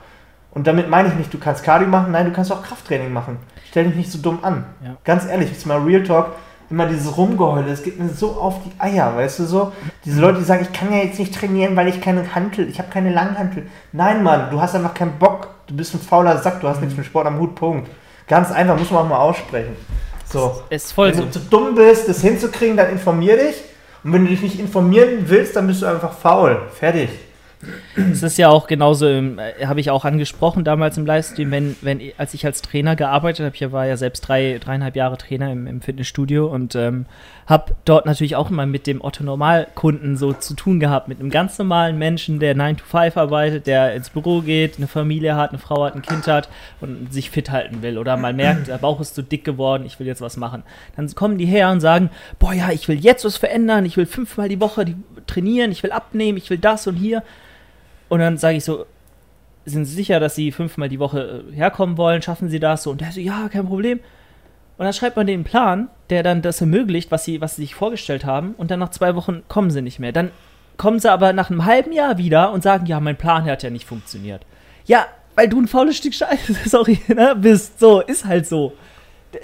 Und damit meine ich nicht, du kannst Cardio machen, nein, du kannst auch Krafttraining machen. Stell dich nicht so dumm an. Ja. Ganz ehrlich, jetzt mal Real Talk, immer dieses Rumgeheule, es geht mir so auf die Eier, weißt du so? Diese Leute, die sagen, ich kann ja jetzt nicht trainieren, weil ich keine Hantel, ich habe keine Langhantel. Nein, Mann, du hast einfach keinen Bock du bist ein fauler Sack, du hast mhm. nichts mit Sport am Hut, Punkt. Ganz einfach, muss man auch mal aussprechen. So. Ist voll wenn so. du zu dumm bist, das hinzukriegen, dann informier dich. Und wenn du dich nicht informieren willst, dann bist du einfach faul. Fertig. Es ist ja auch genauso, äh, habe ich auch angesprochen damals im Livestream, wenn, wenn, als ich als Trainer gearbeitet habe, ich war ja selbst drei, dreieinhalb Jahre Trainer im, im Fitnessstudio und ähm, habe dort natürlich auch immer mit dem Otto-Normal-Kunden so zu tun gehabt, mit einem ganz normalen Menschen, der 9 to 5 arbeitet, der ins Büro geht, eine Familie hat, eine Frau hat, ein Kind hat und sich fit halten will oder mal merkt, der Bauch ist zu dick geworden, ich will jetzt was machen. Dann kommen die her und sagen, boah ja, ich will jetzt was verändern, ich will fünfmal die Woche trainieren, ich will abnehmen, ich will das und hier. Und dann sage ich so, sind Sie sicher, dass Sie fünfmal die Woche äh, herkommen wollen? Schaffen Sie das? So, und der so, ja, kein Problem. Und dann schreibt man den Plan, der dann das ermöglicht, was sie, was sie sich vorgestellt haben. Und dann nach zwei Wochen kommen sie nicht mehr. Dann kommen sie aber nach einem halben Jahr wieder und sagen, ja, mein Plan hat ja nicht funktioniert. Ja, weil du ein faules Stück Scheiße, [LAUGHS] sorry, ne, bist. So, ist halt so.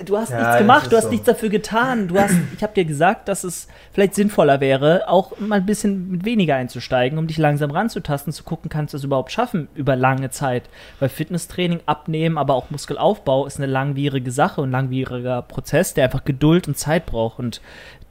Du hast ja, nichts gemacht, du hast so. nichts dafür getan. Du hast, ich habe dir gesagt, dass es vielleicht sinnvoller wäre, auch mal ein bisschen mit weniger einzusteigen, um dich langsam ranzutasten, zu gucken, kannst du es überhaupt schaffen über lange Zeit. Weil Fitnesstraining, Abnehmen, aber auch Muskelaufbau ist eine langwierige Sache und langwieriger Prozess, der einfach Geduld und Zeit braucht. Und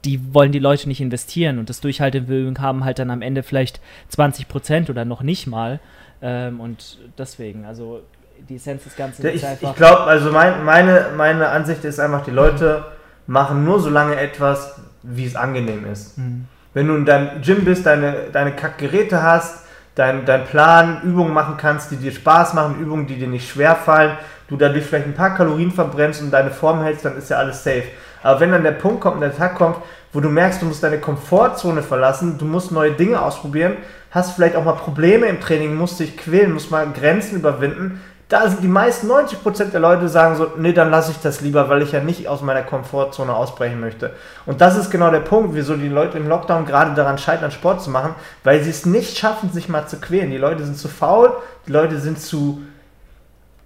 die wollen die Leute nicht investieren. Und das Durchhaltevermögen haben halt dann am Ende vielleicht 20 Prozent oder noch nicht mal. Ähm, und deswegen, also die Essenz des Ganzen ist ich, einfach. Ich glaube, also mein, meine, meine Ansicht ist einfach, die Leute machen nur so lange etwas, wie es angenehm ist. Mhm. Wenn du in deinem Gym bist, deine, deine Kackgeräte hast, dein, dein Plan, Übungen machen kannst, die dir Spaß machen, Übungen, die dir nicht schwer fallen, du dadurch vielleicht ein paar Kalorien verbrennst und deine Form hältst, dann ist ja alles safe. Aber wenn dann der Punkt kommt und der Tag kommt, wo du merkst, du musst deine Komfortzone verlassen, du musst neue Dinge ausprobieren, hast vielleicht auch mal Probleme im Training, musst dich quälen, musst mal Grenzen überwinden, da sind die meisten 90% der Leute sagen so, nee, dann lasse ich das lieber, weil ich ja nicht aus meiner Komfortzone ausbrechen möchte. Und das ist genau der Punkt, wieso die Leute im Lockdown gerade daran scheitern, Sport zu machen, weil sie es nicht schaffen, sich mal zu quälen. Die Leute sind zu faul, die Leute sind zu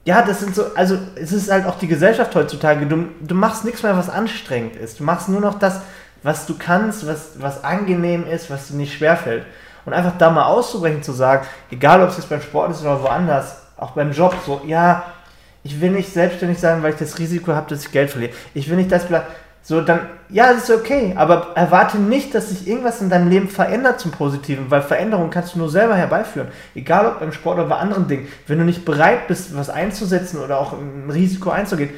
ja, das sind so, also es ist halt auch die Gesellschaft heutzutage. Du, du machst nichts mehr, was anstrengend ist. Du machst nur noch das, was du kannst, was, was angenehm ist, was dir nicht schwerfällt. Und einfach da mal auszubrechen, zu sagen, egal ob es jetzt beim Sport ist oder woanders, auch beim Job so, ja, ich will nicht selbstständig sein, weil ich das Risiko habe, dass ich Geld verliere. Ich will nicht das so dann, ja, es ist okay, aber erwarte nicht, dass sich irgendwas in deinem Leben verändert zum Positiven, weil Veränderung kannst du nur selber herbeiführen. Egal ob beim Sport oder bei anderen Dingen. Wenn du nicht bereit bist, was einzusetzen oder auch ein Risiko einzugehen,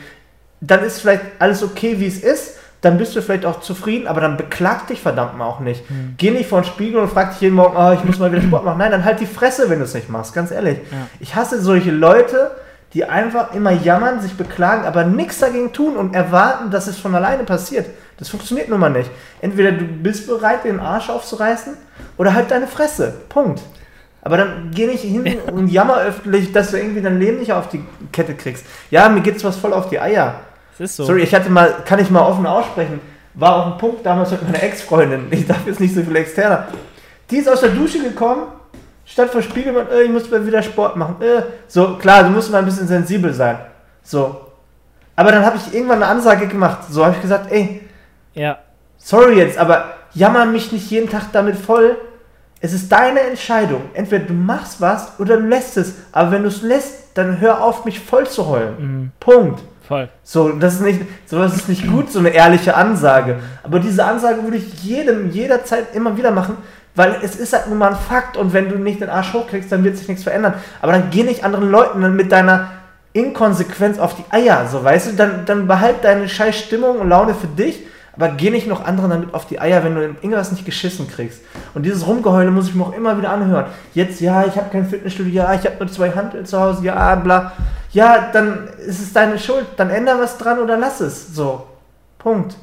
dann ist vielleicht alles okay, wie es ist dann bist du vielleicht auch zufrieden, aber dann beklag dich verdammt mal auch nicht. Mhm. Geh nicht vor den Spiegel und frag dich jeden Morgen, oh, ich muss mal wieder Sport machen. Nein, dann halt die Fresse, wenn du es nicht machst, ganz ehrlich. Ja. Ich hasse solche Leute, die einfach immer jammern, sich beklagen, aber nichts dagegen tun und erwarten, dass es von alleine passiert. Das funktioniert nun mal nicht. Entweder du bist bereit, den Arsch aufzureißen oder halt deine Fresse. Punkt. Aber dann geh nicht hin und jammer öffentlich, dass du irgendwie dein Leben nicht auf die Kette kriegst. Ja, mir geht's was voll auf die Eier. Ist so. Sorry, ich hatte mal, kann ich mal offen aussprechen, war auch ein Punkt damals mit meiner Ex-Freundin, ich darf jetzt nicht so viel externer. Die ist aus der Dusche gekommen, statt vor Spiegel, äh, ich muss mal wieder Sport machen. Äh, so, klar, du musst mal ein bisschen sensibel sein. So. Aber dann habe ich irgendwann eine Ansage gemacht. So habe ich gesagt, ey, Ja. sorry jetzt, aber jammer mich nicht jeden Tag damit voll. Es ist deine Entscheidung. Entweder du machst was oder du lässt es. Aber wenn du es lässt, dann hör auf, mich voll zu heulen. Mhm. Punkt. Voll. So, das ist nicht, sowas ist nicht gut, so eine ehrliche Ansage. Aber diese Ansage würde ich jedem, jederzeit immer wieder machen, weil es ist halt nun mal ein Fakt und wenn du nicht den Arsch hochkriegst, dann wird sich nichts verändern. Aber dann geh nicht anderen Leuten mit deiner Inkonsequenz auf die Eier, so weißt du, dann, dann behalt deine scheiß Stimmung und Laune für dich, aber geh nicht noch anderen damit auf die Eier, wenn du irgendwas nicht geschissen kriegst. Und dieses Rumgeheule muss ich mir auch immer wieder anhören. Jetzt, ja, ich habe kein Fitnessstudio, ja, ich habe nur zwei Handeln zu Hause, ja, bla. Ja, dann ist es deine Schuld, dann änder was dran oder lass es. So. Punkt.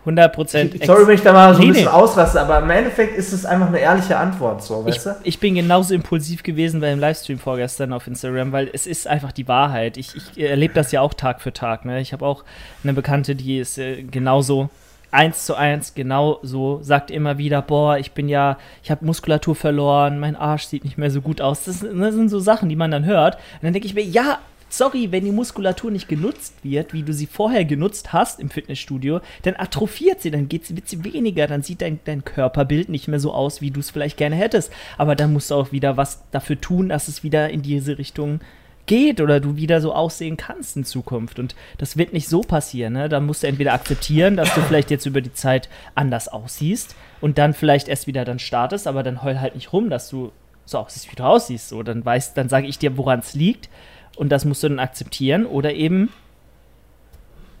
100 Prozent. Sorry, wenn ich da mal so Nee, ein bisschen nee. ausraste, aber im Endeffekt ist es einfach eine ehrliche Antwort, so, Ich, weißt du? ich bin genauso impulsiv gewesen beim Livestream vorgestern auf Instagram, weil es ist einfach die Wahrheit. Ich, ich erlebe das ja auch Tag für Tag. Ne? Ich habe auch eine Bekannte, die ist äh, genauso eins zu eins genau so, sagt immer wieder, boah, ich bin ja, ich habe Muskulatur verloren, mein Arsch sieht nicht mehr so gut aus. Das, das sind so Sachen, die man dann hört. Und dann denke ich mir, ja, sorry, wenn die Muskulatur nicht genutzt wird, wie du sie vorher genutzt hast im Fitnessstudio, dann atrophiert sie, dann wird sie weniger, dann sieht dein, dein Körperbild nicht mehr so aus, wie du es vielleicht gerne hättest. Aber dann musst du auch wieder was dafür tun, dass es wieder in diese Richtung geht oder du wieder so aussehen kannst in Zukunft. Und das wird nicht so passieren. Ne? Da musst du entweder akzeptieren, dass du vielleicht jetzt über die Zeit anders aussiehst und dann vielleicht erst wieder dann startest, aber dann heul halt nicht rum, dass du so aussiehst, wie du aussiehst. So, dann weißt, dann sage ich dir, woran es liegt und das musst du dann akzeptieren oder eben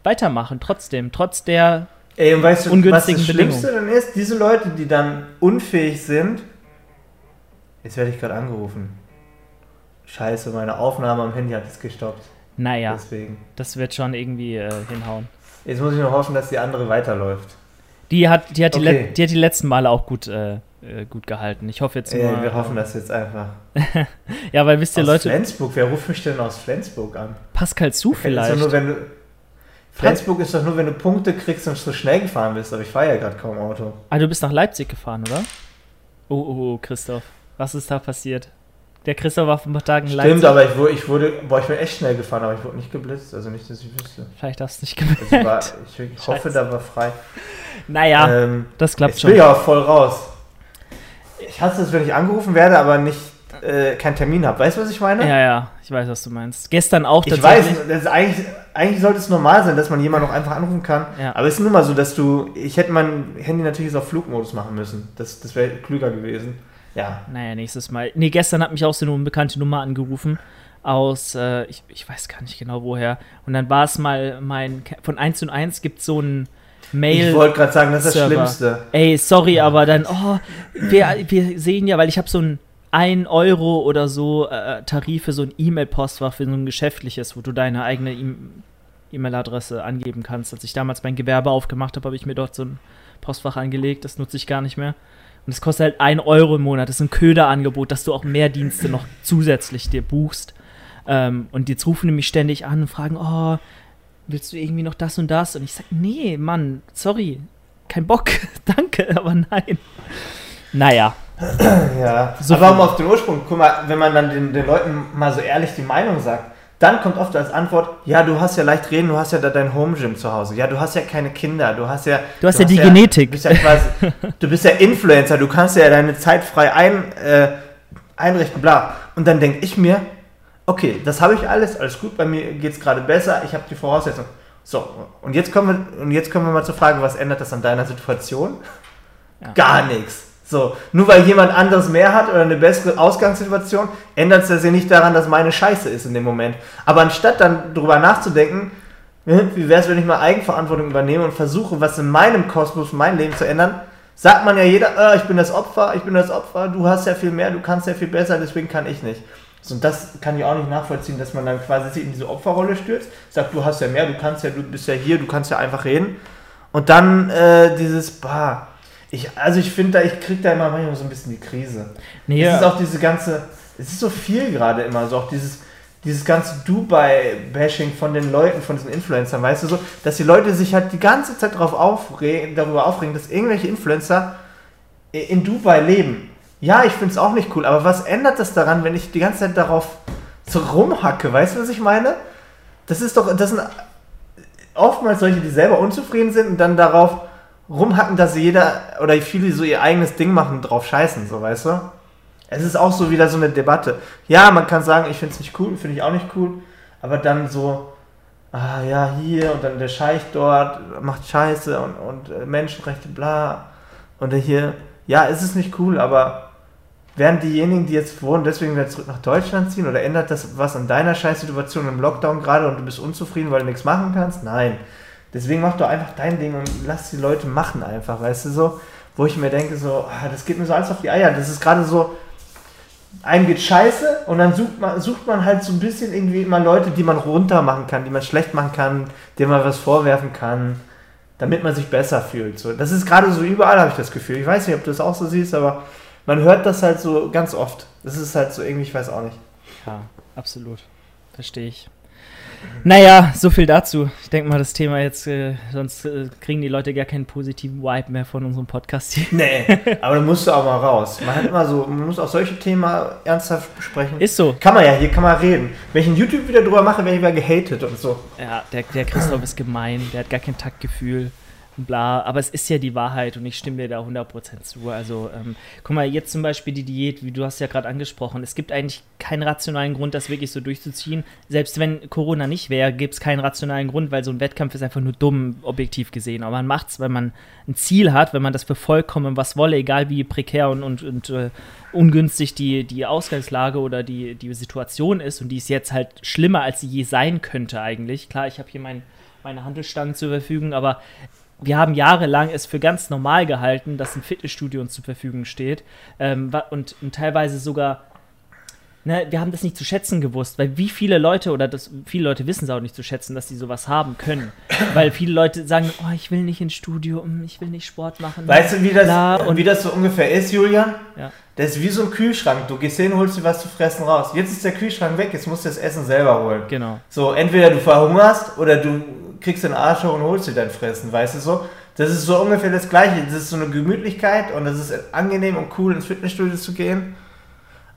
weitermachen, trotzdem, trotz der Ey, und weißt du, was Ungünstigen das Schlimmste dann ist? Diese Leute, die dann unfähig sind. Jetzt werde ich gerade angerufen. Scheiße, meine Aufnahme am Handy hat es gestoppt. Naja, Deswegen. das wird schon irgendwie äh, hinhauen. Jetzt muss ich nur hoffen, dass die andere weiterläuft. Die hat, die hat, die, Okay. let- die, hat die letzten Male auch gut, äh, äh, gut gehalten. Ich hoffe jetzt Ey, nur. wir hoffen das jetzt einfach. [LAUGHS] Ja, weil wisst ihr, aus Leute, Flensburg, wer ruft mich denn aus Flensburg an? Pascal zu vielleicht. nur, du, Flensburg ist doch nur, wenn du Punkte kriegst und so schnell gefahren bist, aber ich fahre ja gerade kaum Auto. Ah, du bist nach Leipzig gefahren, oder? Oh, oh, oh, Christoph. Was ist da passiert? Der Christoph war vor ein paar Tagen Stimmt, Leipzig. aber ich wurde, ich wurde, boah, ich bin echt schnell gefahren, aber ich wurde nicht geblitzt, also nicht, dass ich wüsste. Vielleicht hast du nicht Also gemerkt. war, ich, ich [LAUGHS] hoffe, da war frei. Naja, ähm, das klappt jetzt bin schon. ich aber voll raus. Ich hasse es, wenn ich angerufen werde, aber nicht äh, keinen Termin habe. Weißt du, was ich meine? Ja, ja, ich weiß, was du meinst. Gestern auch Ich weiß, tatsächlich. das ist eigentlich, eigentlich sollte es normal sein, dass man jemanden auch einfach anrufen kann. Ja. Aber es ist nun mal so, dass du, ich hätte mein Handy natürlich jetzt auf Flugmodus machen müssen. Das, das wäre klüger gewesen. Ja. Naja, nächstes Mal. Nee, gestern hat mich auch so eine unbekannte Nummer angerufen. Aus, äh, ich, ich weiß gar nicht genau woher. Und dann war es mal mein. Von 1 und 1 gibt es so ein Mail. Ich wollte gerade sagen, das ist das Server. Schlimmste. Ey, sorry, aber dann, oh, wir, wir sehen ja, weil ich habe so ein 1 Euro oder so äh, Tarif für so ein E-Mail-Postfach für so ein geschäftliches, wo du deine eigene E- E-Mail-Adresse angeben kannst. Als ich damals mein Gewerbe aufgemacht habe, habe ich mir dort so ein Postfach angelegt. Das nutze ich gar nicht mehr. Und es kostet halt 1 Euro im Monat. Das ist ein Köderangebot, dass du auch mehr Dienste noch zusätzlich dir buchst. Ähm, und jetzt rufen die mich ständig an und fragen, oh, willst du irgendwie noch das und das? Und ich sage, nee, Mann, sorry, kein Bock, [LAUGHS] danke, aber nein. Naja, Ja. So Aber um auf den Ursprung, guck mal, wenn man dann den, den Leuten mal so ehrlich die Meinung sagt, dann kommt oft als Antwort, ja, du hast ja leicht reden, du hast ja da dein Home Gym zu Hause. Ja, du hast ja keine Kinder, du hast ja... Du hast ja die Genetik. Du bist ja, quasi, [LAUGHS] du bist ja Influencer, du kannst ja deine Zeit frei ein, äh, einrichten, bla. Und dann denke ich mir, okay, das habe ich alles, alles gut, bei mir geht es gerade besser, ich habe die Voraussetzungen. So, und jetzt, kommen wir, und jetzt kommen wir mal zur Frage, was ändert das an deiner Situation? Ja. Gar nichts. So, nur weil jemand anderes mehr hat oder eine bessere Ausgangssituation, ändert es das ja nicht daran, dass meine Scheiße ist in dem Moment. Aber anstatt dann drüber nachzudenken, wie wäre es, wenn ich mal Eigenverantwortung übernehme und versuche, was in meinem Kosmos, mein Leben zu ändern, sagt man ja jeder, äh, ich bin das Opfer, ich bin das Opfer, du hast ja viel mehr, du kannst ja viel besser, deswegen kann ich nicht. So, und das kann ich auch nicht nachvollziehen, dass man dann quasi sich in diese Opferrolle stürzt, sagt, du hast ja mehr, du kannst ja, du bist ja hier, du kannst ja einfach reden. Und dann äh, dieses, bah, ich, also ich finde da, ich kriege da immer manchmal so ein bisschen die Krise. Nee, Es ist auch diese ganze, es ist so viel gerade immer, so auch dieses, dieses ganze Dubai-Bashing von den Leuten, von diesen Influencern, weißt du so, dass die Leute sich halt die ganze Zeit darauf aufregen, darüber aufregen, dass irgendwelche Influencer in Dubai leben. Ja, ich finde es auch nicht cool, aber was ändert das daran, wenn ich die ganze Zeit darauf so rumhacke, weißt du, was ich meine? Das ist doch, das sind oftmals solche, die selber unzufrieden sind und dann darauf rumhacken, dass jeder oder viele so ihr eigenes Ding machen und drauf scheißen, so weißt du? Es ist auch so wieder so eine Debatte. Ja, man kann sagen, ich finde es nicht cool, finde ich auch nicht cool, aber dann so, ah ja, hier und dann der Scheich dort macht Scheiße und, und äh, Menschenrechte, bla. Und der hier, ja, es ist nicht cool, aber werden diejenigen, die jetzt wohnen, deswegen wieder zurück nach Deutschland ziehen oder ändert das was an deiner Scheißsituation im Lockdown gerade und du bist unzufrieden, weil du nichts machen kannst? Nein. Deswegen mach doch einfach dein Ding und lass die Leute machen einfach, weißt du so? Wo ich mir denke, so, ah, das geht mir so alles auf die Eier. Das ist gerade so, einem geht scheiße und dann sucht man, sucht man halt so ein bisschen irgendwie immer Leute, die man runter machen kann, die man schlecht machen kann, denen man was vorwerfen kann, damit man sich besser fühlt. So, das ist gerade so überall, habe ich das Gefühl. Ich weiß nicht, ob du das auch so siehst, aber man hört das halt so ganz oft. Das ist halt so irgendwie, ich weiß auch nicht. Ja, absolut. Verstehe ich. Naja, so viel dazu. Ich denke mal, das Thema jetzt, äh, sonst äh, kriegen die Leute gar keinen positiven Vibe mehr von unserem Podcast hier. Nee, [LAUGHS] aber da musst du auch mal raus. Man hat immer so, man muss auch solche Themen ernsthaft besprechen. Ist so. Kann man ja, hier kann man reden. Wenn ich ein YouTube wieder drüber mache, werde ich wieder gehatet und so. Ja, der, der Christoph ist gemein, der hat gar kein Taktgefühl. Bla, aber es ist ja die Wahrheit und ich stimme dir da 100% zu. Also, ähm, guck mal, jetzt zum Beispiel die Diät, wie du hast ja gerade angesprochen. Es gibt eigentlich keinen rationalen Grund, das wirklich so durchzuziehen. Selbst wenn Corona nicht wäre, gibt es keinen rationalen Grund, weil so ein Wettkampf ist einfach nur dumm, objektiv gesehen. Aber man macht es, weil man ein Ziel hat, wenn man das für vollkommen was wolle, egal wie prekär und, und, und äh, ungünstig die, die Ausgangslage oder die, die Situation ist. Und die ist jetzt halt schlimmer, als sie je sein könnte eigentlich. Klar, ich habe hier mein, meine Handelsstangen zur Verfügung, aber wir haben jahrelang es für ganz normal gehalten, dass ein Fitnessstudio uns zur Verfügung steht ähm, und, und, teilweise sogar, ne, wir haben das nicht zu schätzen gewusst, weil wie viele Leute oder das, viele Leute wissen es auch nicht zu schätzen, dass sie sowas haben können, [COUGHS] weil viele Leute sagen, oh, ich will nicht ins Studio, mm, ich will nicht Sport machen. Weißt du, wie das, und wie das so ungefähr ist, Julian? Ja. Das ist wie so ein Kühlschrank. Du gehst hin, holst dir was zu fressen raus. Jetzt ist der Kühlschrank weg, jetzt musst du das Essen selber holen. Genau. So, entweder du verhungerst oder du kriegst den Arsch hoch und holst dir dein Fressen, weißt du so? Das ist so ungefähr das Gleiche. Das ist so eine Gemütlichkeit und das ist angenehm und cool, ins Fitnessstudio zu gehen.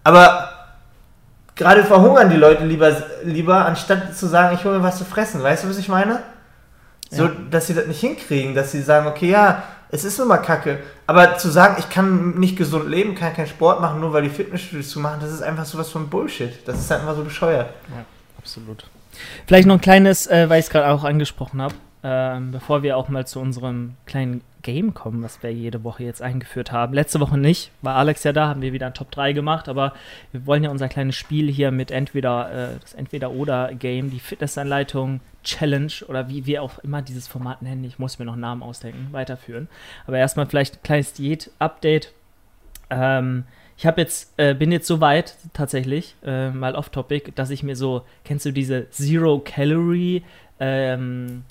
Aber gerade verhungern die Leute lieber, lieber, anstatt zu sagen, ich hole mir was zu fressen. Weißt du, was ich meine? So, ja. dass sie das nicht hinkriegen, dass sie sagen, okay, ja, es ist nun mal kacke. Aber zu sagen, ich kann nicht gesund leben, kann keinen Sport machen, nur weil die Fitnessstudios zu machen, das ist einfach sowas von Bullshit. Das ist halt einfach so bescheuert. Ja, absolut. Vielleicht noch ein kleines, äh, weil ich es gerade auch angesprochen habe, äh, bevor wir auch mal zu unserem kleinen Game kommen, was wir jede Woche jetzt eingeführt haben. Letzte Woche nicht, war Alex ja da, haben wir wieder ein Top 3 gemacht, aber wir wollen ja unser kleines Spiel hier mit entweder äh, das Entweder-Oder-Game, die Fitnessanleitung Challenge oder wie wir auch immer dieses Format nennen, ich muss mir noch Namen ausdenken, weiterführen. Aber erstmal vielleicht ein kleines Diät-Update. Ähm, ich habe jetzt, äh, bin jetzt so weit tatsächlich, äh, mal off-topic, dass ich mir so, kennst du diese Zero Calorie, ähm,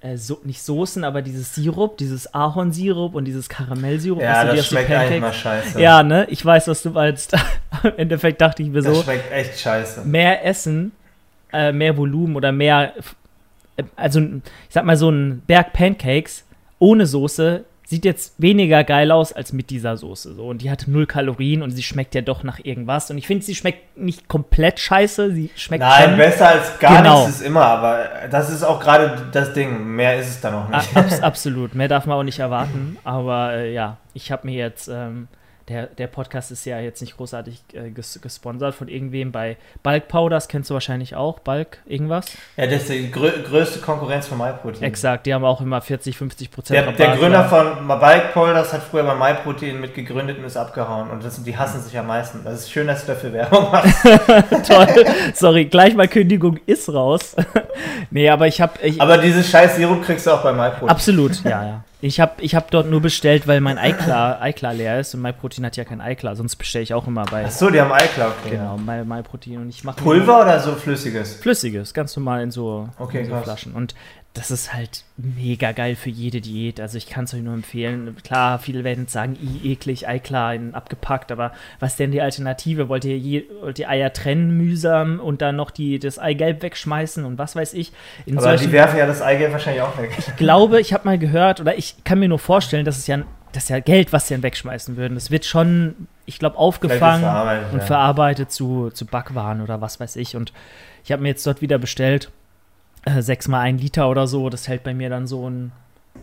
äh, so, nicht Soßen, aber dieses Sirup, dieses Ahornsirup und dieses Karamellsirup. Ja, das schmeckt eigentlich mal scheiße. Ja, ne? Ich weiß, was du meinst. [LAUGHS] Im Endeffekt dachte ich mir so. Das schmeckt echt scheiße. Mehr Essen, äh, mehr Volumen oder mehr, äh, also ich sag mal so ein Berg Pancakes ohne Soße sieht jetzt weniger geil aus als mit dieser Soße. So. Und die hat null Kalorien und sie schmeckt ja doch nach irgendwas. Und ich finde, sie schmeckt nicht komplett scheiße. Sie schmeckt Nein, schon, besser als gar genau. nichts ist immer. Aber das ist auch gerade das Ding. Mehr ist es dann auch nicht. Abs [LAUGHS] absolut. Mehr darf man auch nicht erwarten. Aber äh, ja, ich habe mir jetzt ähm, der, der Podcast ist ja jetzt nicht großartig äh, ges gesponsert von irgendwem bei Bulk Powders, kennst du wahrscheinlich auch, Bulk irgendwas? Ja, das ist die grö größte Konkurrenz von MyProtein. Exakt, die haben auch immer 40, 50 Prozent der, der Gründer von Bulk Powders hat früher bei MyProtein mitgegründet und ist abgehauen und das, die hassen sich am meisten. Das ist schön, dass du dafür Werbung machst. [LAUGHS] Toll, sorry, gleich mal Kündigung ist raus. [LAUGHS] nee, aber ich habe... Aber dieses scheiß Sirup kriegst du auch bei MyProtein. Absolut, ja, ja. Ich habe ich hab dort nur bestellt, weil mein Eiklar, Eiklar leer ist und MyProtein hat ja kein Eiklar, sonst bestelle ich auch immer bei. Achso, die haben Eiklar, okay. Genau, My, MyProtein. Und ich mache Pulver oder so flüssiges? Flüssiges, ganz normal in so, Okay, in so. Flaschen. Und das ist halt mega geil für jede Diät. Also ich kann es euch nur empfehlen. Klar, viele werden jetzt sagen, i, eklig, Eiklar in, abgepackt, aber was denn die Alternative? Wollt ihr, je, wollt ihr Eier trennen mühsam und dann noch die, das Eigelb wegschmeißen und was weiß ich? In Aber die werfen ja das Eigelb wahrscheinlich auch weg. ich glaube, ich habe mal gehört, oder ich kann mir nur vorstellen, dass es ja, das ist ja Geld, was sie dann wegschmeißen würden. Das wird schon, ich glaube, aufgefangen verarbeitet, und ja. verarbeitet zu, zu Backwaren oder was weiß ich. Und ich habe mir jetzt dort wieder bestellt, äh, sechs mal ein Liter oder so. Das hält bei mir dann so einen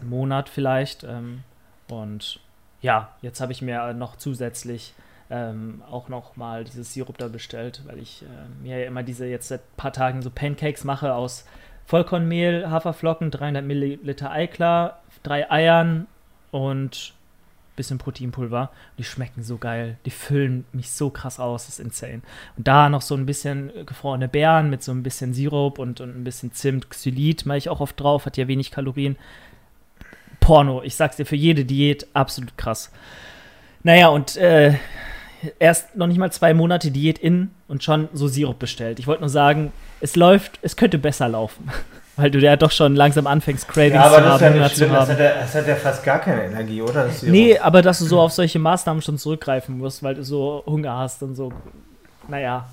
Monat vielleicht. Ähm, und ja, jetzt habe ich mir noch zusätzlich ähm, auch noch mal dieses Sirup da bestellt, weil ich äh, mir ja immer diese jetzt seit paar Tagen so Pancakes mache aus Vollkornmehl, Haferflocken, 300 Milliliter Eiklar, drei Eiern und bisschen Proteinpulver. Die schmecken so geil. Die füllen mich so krass aus. Das ist insane. Und da noch so ein bisschen gefrorene Beeren mit so ein bisschen Sirup und, und ein bisschen Zimt, Xylit mache ich auch oft drauf. Hat ja wenig Kalorien. Porno. Ich sag's dir, für jede Diät absolut krass. Naja, und äh, erst noch nicht mal zwei Monate Diät in und schon so Sirup bestellt. Ich wollte nur sagen, es läuft, es könnte besser laufen. [LAUGHS] Weil du ja doch schon langsam anfängst, Cravings Ja, aber zu das ist haben, ja Hunger nicht schlimm. Das hat, ja, das hat ja fast gar keine Energie, oder? Das. Nee, aber dass du so auf solche Maßnahmen schon zurückgreifen musst, weil du so Hunger hast und so, naja,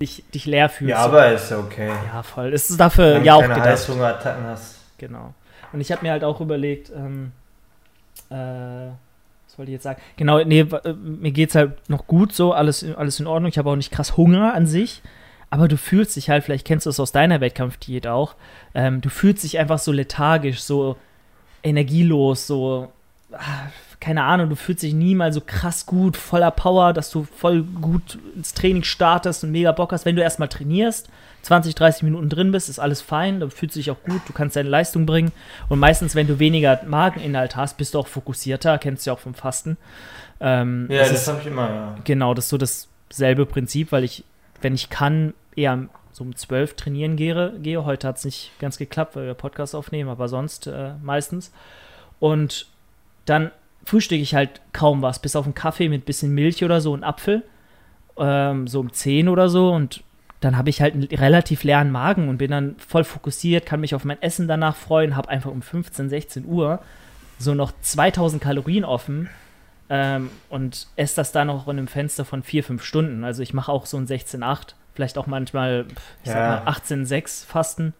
dich, dich leer fühlst. Ja, aber ist ja okay. ja, voll. Es ist dafür Wenn ja du auch keine gedacht. Heißhungerattacken hast. Genau. Und ich habe mir halt auch überlegt, ähm, äh, was wollte ich jetzt sagen? Genau, nee, äh, mir geht's halt noch gut so, alles, alles in Ordnung. Ich habe auch nicht krass Hunger an sich. Aber du fühlst dich halt, vielleicht kennst du es aus deiner Wettkampfdiät auch, ähm, du fühlst dich einfach so lethargisch, so energielos, so, ah, keine Ahnung, du fühlst dich nie mal so krass gut, voller Power, dass du voll gut ins Training startest und mega Bock hast. Wenn du erstmal trainierst, 20, 30 Minuten drin bist, ist alles fein, dann fühlst du dich auch gut, du kannst deine Leistung bringen. Und meistens, wenn du weniger Mageninhalt hast, bist du auch fokussierter, kennst du ja auch vom Fasten. Ähm, Ja, das ist- habe ich immer, ja. Genau, das ist so dasselbe Prinzip, weil ich, wenn ich kann, eher so um 12 trainieren gehe. gehe. Heute hat es nicht ganz geklappt, weil wir Podcast aufnehmen, aber sonst äh, meistens. Und dann frühstücke ich halt kaum was, bis auf einen Kaffee mit bisschen Milch oder so und Apfel, ähm, so um 10 oder so. Und dann habe ich halt einen relativ leeren Magen und bin dann voll fokussiert, kann mich auf mein Essen danach freuen, habe einfach um 15, 16 Uhr so noch 2000 Kalorien offen ähm, und esse das dann noch in einem Fenster von 4, 5 Stunden. Also ich mache auch so ein 16,8, vielleicht auch manchmal, ich Ja. sag mal 18,6 Fasten.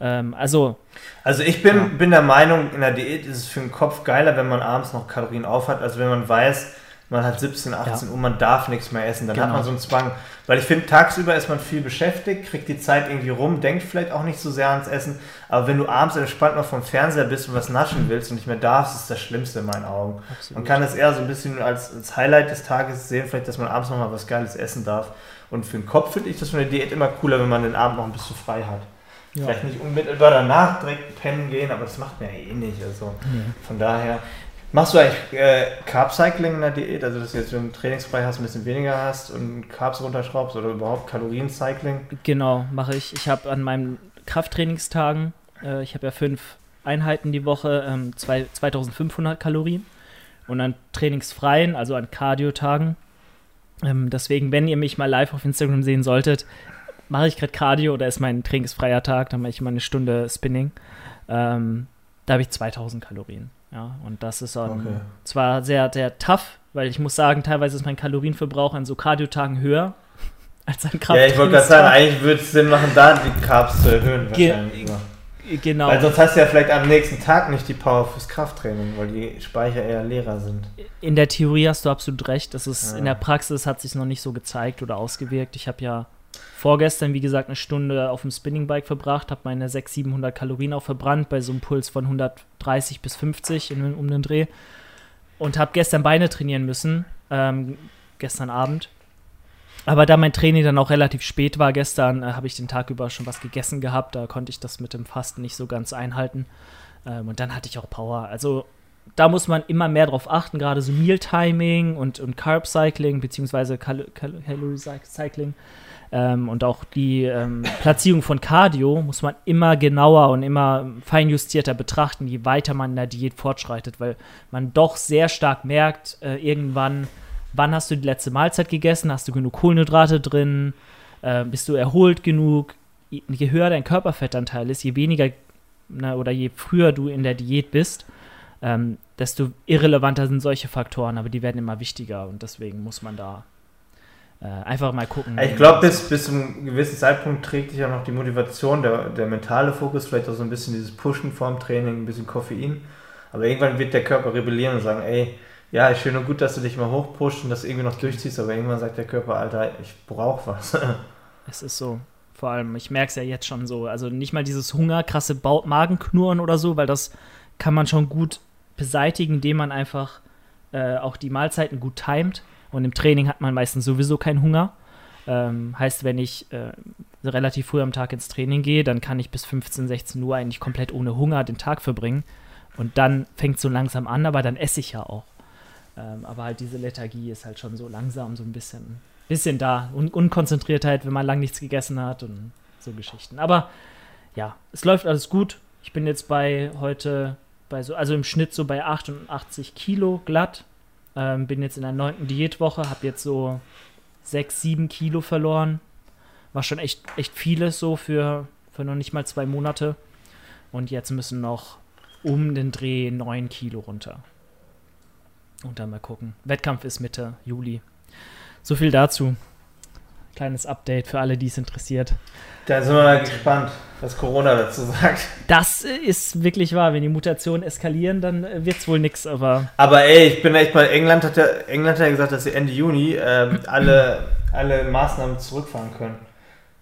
Ähm, also, Also ich bin, Ja. bin der Meinung, in der Diät ist es für den Kopf geiler, wenn man abends noch Kalorien auf hat, als wenn man weiß, man hat 17, 18 Uhr, man darf nichts mehr essen. Dann hat Genau. man so einen Zwang. Weil ich finde, tagsüber ist man viel beschäftigt, kriegt die Zeit irgendwie rum, denkt vielleicht auch nicht so sehr ans Essen. Aber wenn du abends entspannt noch vom Fernseher bist und was naschen willst und nicht mehr darfst, ist das Schlimmste in meinen Augen. Man kann das eher so ein bisschen als, als Highlight des Tages sehen, vielleicht, dass man abends noch mal was Geiles essen darf. Und für den Kopf finde ich das für eine Diät immer cooler, wenn man den Abend noch ein bisschen frei hat. ja. Vielleicht nicht unmittelbar danach direkt pennen gehen, aber das macht mir ja eh nicht. Also von daher. Machst du eigentlich äh, Carb-Cycling in der Diät? Also, dass du jetzt, wenn du trainingsfrei hast, ein bisschen weniger hast und Carbs runterschraubst oder überhaupt Kalorien-Cycling? Genau, mache ich. Ich habe an meinen Krafttrainingstagen, äh, ich habe ja fünf Einheiten die Woche, ähm, zwei, 2500 Kalorien. Und an trainingsfreien, also an Cardio-Tagen. Ähm, deswegen, wenn ihr mich mal live auf Instagram sehen solltet, mache ich gerade Cardio oder ist mein trainingsfreier Tag, dann mache ich mal eine Stunde Spinning. Ähm, da habe ich 2000 Kalorien. Ja, und das ist ähm, Okay. zwar sehr, sehr tough, weil ich muss sagen, teilweise ist mein Kalorienverbrauch an so Cardio-Tagen höher [LAUGHS] als an Kraft. Ja, ich wollte gerade sagen, eigentlich würde es Sinn machen, da die Carbs zu erhöhen, Ge-. Genau. Weil sonst hast du ja vielleicht am nächsten Tag nicht die Power fürs Krafttraining, weil die Speicher eher leerer sind. in der Theorie hast du absolut recht. Das ist Ja. in der Praxis hat sich noch nicht so gezeigt oder ausgewirkt. Ich habe ja vorgestern, wie gesagt, eine Stunde auf dem Spinningbike verbracht, habe meine 600, 700 Kalorien auch verbrannt bei so einem Puls von 130 bis 50 in, um den Dreh und habe gestern Beine trainieren müssen, ähm, gestern Abend. Aber da mein Training dann auch relativ spät war gestern, äh, habe ich den Tag über schon was gegessen gehabt. Da konnte ich das mit dem Fasten nicht so ganz einhalten. Ähm, und dann hatte ich auch Power. Also da muss man immer mehr drauf achten, gerade so Meal-Timing und, und Carb-Cycling, beziehungsweise Cal Cal Calorie-Cycling. Ähm, und auch die ähm, Platzierung von Cardio muss man immer genauer und immer feinjustierter betrachten, je weiter man in der Diät fortschreitet, weil man doch sehr stark merkt, äh, irgendwann, wann hast du die letzte Mahlzeit gegessen, hast du genug Kohlenhydrate drin, äh, bist du erholt genug. Je höher dein Körperfettanteil ist, je weniger na, oder je früher du in der Diät bist, ähm, desto irrelevanter sind solche Faktoren, aber die werden immer wichtiger und deswegen muss man da äh, einfach mal gucken. Ich glaube, bis, bis zu einem gewissen Zeitpunkt trägt sich auch noch die Motivation, der, der mentale Fokus, vielleicht auch so ein bisschen dieses Pushen vorm Training, ein bisschen Koffein. Aber irgendwann wird der Körper rebellieren und sagen, ey, ja, ist schön und gut, dass du dich mal hochpusht und das irgendwie noch durchziehst, aber irgendwann sagt der Körper, Alter, ich brauche was. [LAUGHS] es ist so. Vor allem, ich merke es ja jetzt schon so. Also nicht mal dieses Hunger, krasse ba Magenknurren oder so, weil das kann man schon gut beseitigen, indem man einfach äh, auch die Mahlzeiten gut timet. Und im Training hat man meistens sowieso keinen Hunger. Ähm, heißt, wenn ich äh, relativ früh am Tag ins Training gehe, dann kann ich bis 15, 16 Uhr eigentlich komplett ohne Hunger den Tag verbringen. Und dann fängt es so langsam an, aber dann esse ich ja auch. Ähm, aber halt diese Lethargie ist halt schon so langsam so ein bisschen bisschen da. Un Unkonzentriertheit, wenn man lang nichts gegessen hat und so Geschichten. Aber ja, es läuft alles gut. Ich bin jetzt bei heute bei so, also im Schnitt so bei 88 Kilo glatt. Ähm, bin jetzt in der neunten Diätwoche, habe jetzt so 6, 7 Kilo verloren. War schon echt, echt vieles so für, für noch nicht mal zwei Monate. Und jetzt müssen noch um den Dreh 9 Kilo runter. Und dann mal gucken. Wettkampf ist Mitte Juli. So viel dazu. Kleines Update für alle, die es interessiert. Da sind wir mal gespannt, was Corona dazu sagt. Das ist wirklich wahr. Wenn die Mutationen eskalieren, dann wird es wohl nichts. Aber, aber ey, ich bin echt mal. England hat ja, England hat ja gesagt, dass sie Ende Juni ähm, alle, alle Maßnahmen zurückfahren können.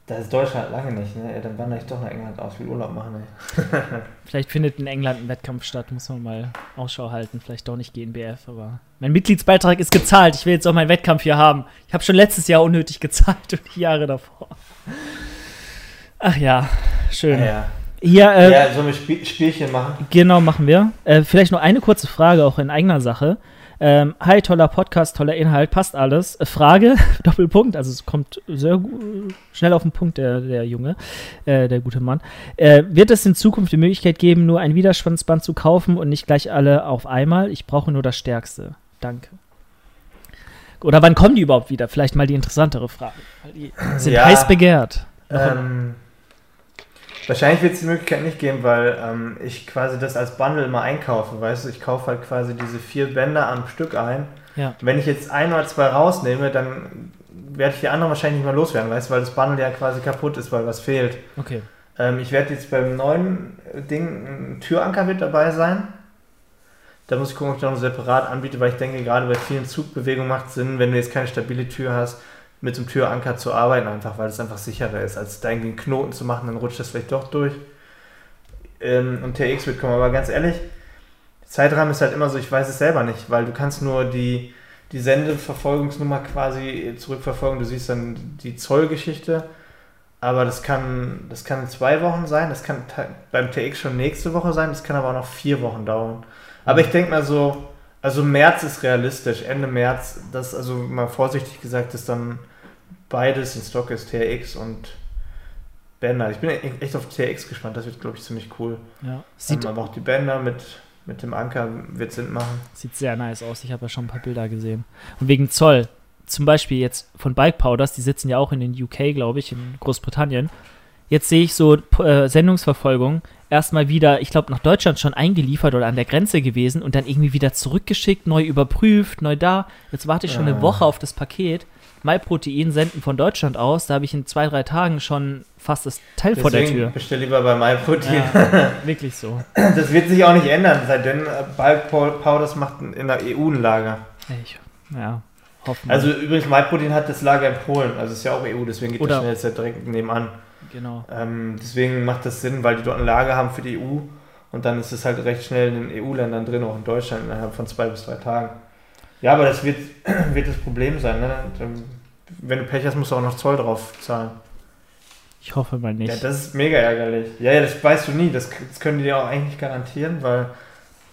Das ist Deutschland lange nicht, ne? Ja, dann wandere ich doch nach England aus, will Urlaub machen, ey. [LAUGHS] Vielleicht findet in England ein Wettkampf statt, muss man mal Ausschau halten. Vielleicht doch nicht GNBF, aber mein Mitgliedsbeitrag ist gezahlt. Ich will jetzt auch meinen Wettkampf hier haben. Ich habe schon letztes Jahr unnötig [LAUGHS] gezahlt und die Jahre davor. Ach ja, schön. Ja, ja. Hier, äh, ja sollen wir Spiel Spielchen machen? Genau, machen wir. Äh, vielleicht noch eine kurze Frage auch in eigener Sache. Ähm, hi, toller Podcast, toller Inhalt, passt alles. Äh, Frage, [LAUGHS] Doppelpunkt, also es kommt sehr schnell auf den Punkt, der, der Junge, äh, der gute Mann. Äh, wird es in Zukunft die Möglichkeit geben, nur ein Widerstandsband zu kaufen und nicht gleich alle auf einmal? Ich brauche nur das Stärkste. Danke. Oder wann kommen die überhaupt wieder? Vielleicht mal die interessantere Frage. Die sind ja, heiß begehrt. Ähm, Wahrscheinlich wird es die Möglichkeit nicht geben, weil ähm, ich quasi das als Bundle immer einkaufe, weißt du, ich kaufe halt quasi diese vier Bänder am Stück ein. Ja. Wenn ich jetzt ein oder zwei rausnehme, dann werde ich die anderen wahrscheinlich nicht mehr loswerden, weißt du, weil das Bundle ja quasi kaputt ist, weil was fehlt. Okay. Ähm, ich werde jetzt beim neuen Ding, ein Türanker wird dabei sein. Da muss ich gucken, ob ich noch separat anbiete, weil ich denke, gerade bei vielen Zugbewegungen macht es Sinn, wenn du jetzt keine stabile Tür hast, mit dem Türanker zu arbeiten, einfach weil es einfach sicherer ist, als da irgendwie einen Knoten zu machen, dann rutscht das vielleicht doch durch. Ähm, und TX wird kommen, aber ganz ehrlich, Zeitrahmen ist halt immer so, ich weiß es selber nicht, weil du kannst nur die, die Sendeverfolgungsnummer quasi zurückverfolgen, du siehst dann die Zollgeschichte, aber das kann, das kann zwei Wochen sein, das kann beim TX schon nächste Woche sein, das kann aber auch noch vier Wochen dauern. Aber ich denke mal so, also März ist realistisch, Ende März, das also mal vorsichtig gesagt ist dann beides in Stock ist, TRX und Bänder. Ich bin echt auf TRX gespannt, das wird, glaube ich, ziemlich cool. Ja. Sieht aber auch die Bänder mit, mit dem Anker wird Sinn machen. Sieht sehr nice aus, ich habe ja schon ein paar Bilder gesehen. Und wegen Zoll, zum Beispiel jetzt von Bike Powders, die sitzen ja auch in den UK, glaube ich, in Großbritannien. Jetzt sehe ich so äh, Sendungsverfolgung erstmal wieder, ich glaube, nach Deutschland schon eingeliefert oder an der Grenze gewesen und dann irgendwie wieder zurückgeschickt, neu überprüft, neu da. Jetzt warte ich schon eine ah. Woche auf das Paket. MyProtein senden von Deutschland aus. Da habe ich in zwei, drei Tagen schon fast das Teil Deswegen vor der Tür. bestell lieber bei MyProtein. Ja, [LAUGHS] wirklich so. Das wird sich auch nicht ändern, seitdem äh, Bulk Powders macht in der EU ein Lager. Ich, ja, hoffen Also übrigens, MyProtein hat das Lager in Polen, also ist ja auch EU, deswegen geht Oder das schnell jetzt ja direkt nebenan. Genau. Ähm, deswegen macht das Sinn, weil die dort ein Lager haben für die EU und dann ist es halt recht schnell in den EU-Ländern drin, auch in Deutschland innerhalb von zwei bis drei Tagen. Ja, aber das wird, [CLEARS THROAT] wird das Problem sein. Ne? Wenn du Pech hast, musst du auch noch Zoll drauf zahlen. Ich hoffe mal nicht. Ja, das ist mega ärgerlich. Ja, ja, das weißt du nie. Das, das können die dir auch eigentlich garantieren, weil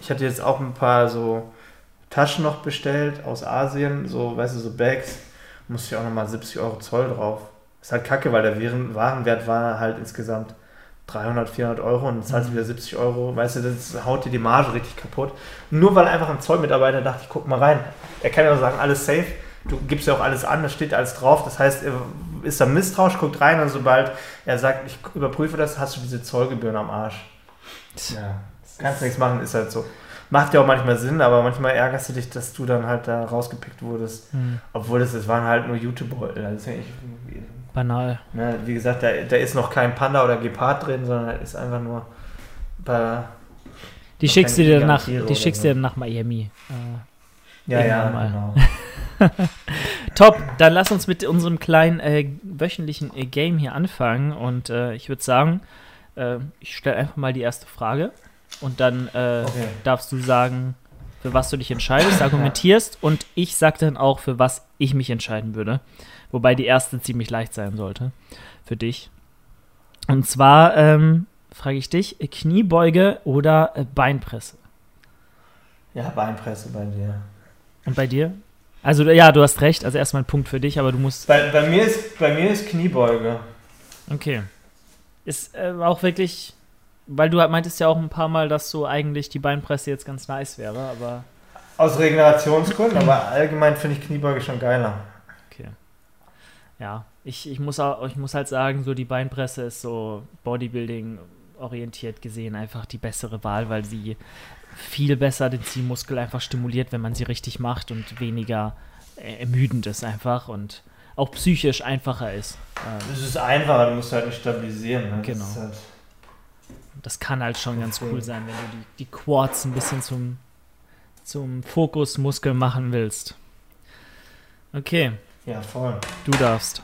ich hatte jetzt auch ein paar so Taschen noch bestellt aus Asien, so, weißt du, so Bags. Musste ich auch nochmal 70 Euro Zoll drauf. Ist halt kacke, weil der Warenwert war halt insgesamt 300, 400 Euro und zahlst mhm. wieder 70 Euro. Weißt du, das haut dir die Marge richtig kaputt. Nur weil einfach ein Zollmitarbeiter dachte, ich guck mal rein. Er kann ja auch sagen, alles safe. Du gibst ja auch alles an, da steht alles drauf. Das heißt, er ist da misstrauisch, guckt rein und sobald er sagt, ich überprüfe das, hast du diese Zollgebühren am Arsch. Ja, kannst nichts machen, ist halt so. Macht ja auch manchmal Sinn, aber manchmal ärgerst du dich, dass du dann halt da rausgepickt wurdest. Mhm. Obwohl das, das waren halt nur YouTube-Beutel. Das ist ja Banal. Ne, wie gesagt, da, da ist noch kein Panda oder Gepard drin, sondern da ist einfach nur bei. Die schickst du dir nach, die schickst so. dir nach Miami. Äh, ja, ja, mal. genau. [LAUGHS] Top, dann lass uns mit unserem kleinen äh, wöchentlichen äh, Game hier anfangen. Und äh, ich würde sagen, äh, ich stelle einfach mal die erste Frage. Und dann äh, okay. darfst du sagen, für was du dich entscheidest, argumentierst. und ich sage dann auch, für was ich mich entscheiden würde. Wobei die erste ziemlich leicht sein sollte für dich. Und zwar ähm, frage ich dich, Kniebeuge oder Beinpresse? Ja, Beinpresse bei dir. Und bei dir? Also ja, du hast recht. Also erstmal ein Punkt für dich, aber du musst. Bei, bei, mir, ist, bei mir ist Kniebeuge. Okay. Ist äh, auch wirklich, weil du meintest ja auch ein paar Mal, dass so eigentlich die Beinpresse jetzt ganz nice wäre, aber. Aus Regenerationsgründen, aber allgemein finde ich Kniebeuge schon geiler. Ja, ich, ich, muss auch, ich muss halt sagen, so die Beinpresse ist so Bodybuilding orientiert gesehen einfach die bessere Wahl, weil sie viel besser den Ziehmuskel einfach stimuliert, wenn man sie richtig macht und weniger äh, ermüdend ist einfach und auch psychisch einfacher ist. Ähm, es ist einfacher, du musst halt nicht stabilisieren. Ne? Genau. Das, halt das, kann halt schon ganz cool sein, wenn du die, die Quads ein bisschen zum, zum Fokusmuskel machen willst. Okay. Ja, voll. Du darfst.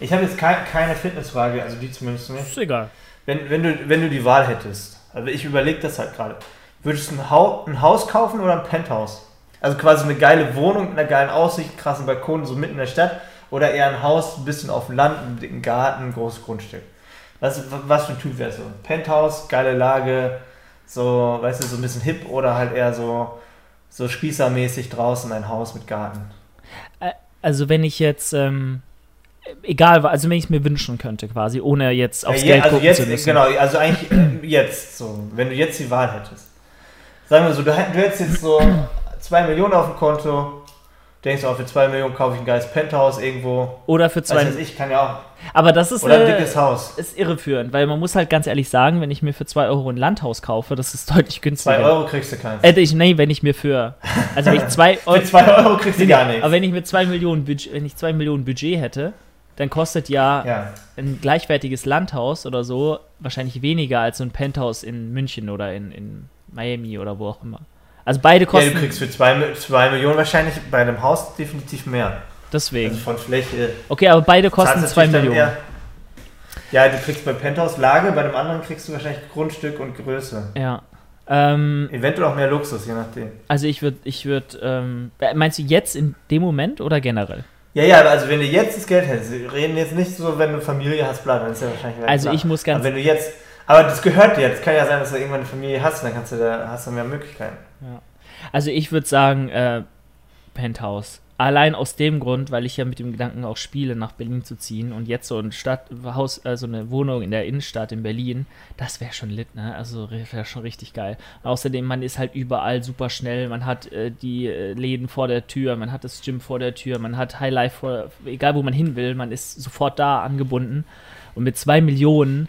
Ich habe jetzt ke keine Fitnessfrage, also die zumindest nicht. Ist egal. Wenn, wenn, du, wenn du die Wahl hättest, also ich überlege das halt gerade. Würdest du ein, ha ein Haus kaufen oder ein Penthouse? Also quasi eine geile Wohnung mit einer geilen Aussicht, krassen Balkon, so mitten in der Stadt. Oder eher ein Haus, ein bisschen auf dem Land, einen dicken Garten, ein großes Grundstück. Was, was für ein Typ wärst du? Penthouse, geile Lage, so, weißt du, so ein bisschen hip oder halt eher so, so spießermäßig draußen ein Haus mit Garten? Also wenn ich jetzt, ähm, egal, also wenn ich es mir wünschen könnte, quasi, ohne jetzt aufs ja, Geld also gucken jetzt, zu müssen. Genau, also eigentlich äh, jetzt so, wenn du jetzt die Wahl hättest. Sagen wir so, du, du hättest jetzt so 2 Millionen auf dem Konto, denkst du auch, für 2 Millionen kaufe ich ein geiles Penthouse irgendwo. Oder für 2 Millionen. Ich kann ja auch. Aber das ist, Oder ein äh, dickes Haus. ist irreführend, weil man muss halt ganz ehrlich sagen, wenn ich mir für 2 Euro ein Landhaus kaufe, das ist [LAUGHS] deutlich günstiger. 2 Euro kriegst du keins. Äh, ich, nee, wenn ich mir für. Also wenn ich 2 [LAUGHS] Euro. für 2 Euro kriegst du gar nichts. Aber wenn ich mir 2 Millionen Budget, wenn ich 2 Millionen Budget hätte, dann kostet ja, ja, ein gleichwertiges Landhaus oder so wahrscheinlich weniger als so ein Penthouse in München oder in, in Miami oder wo auch immer. Also beide kosten. Ja, du kriegst für 2 Millionen wahrscheinlich bei einem Haus definitiv mehr. Deswegen. Also von Fläche. Okay, aber beide kosten 2 Millionen. Eher, ja, du kriegst bei Penthouse Lage, bei dem anderen kriegst du wahrscheinlich Grundstück und Größe. Ja. Ähm, Eventuell auch mehr Luxus, je nachdem. Also ich würde, ich würde, ähm, meinst du jetzt in dem Moment oder generell? Ja, ja, also wenn du jetzt das Geld hättest, wir reden jetzt nicht so, wenn du Familie hast, bla, dann ist ja wahrscheinlich Also klar. ich muss ganz. Aber wenn du jetzt, aber das gehört dir jetzt, kann ja sein, dass du irgendwann eine Familie hast, dann kannst du da, hast du mehr Möglichkeiten. Also ich würde sagen, äh, Penthouse. Allein aus dem Grund, weil ich ja mit dem Gedanken auch spiele, nach Berlin zu ziehen und jetzt so ein Stadthaus, also eine Wohnung in der Innenstadt in Berlin, das wäre schon lit, ne? Also wäre schon richtig geil. außerdem, man ist halt überall super schnell, man hat äh, die äh, Läden vor der Tür, man hat das Gym vor der Tür, man hat Highlife vor, egal wo man hin will, man ist sofort da angebunden. Und mit zwei Millionen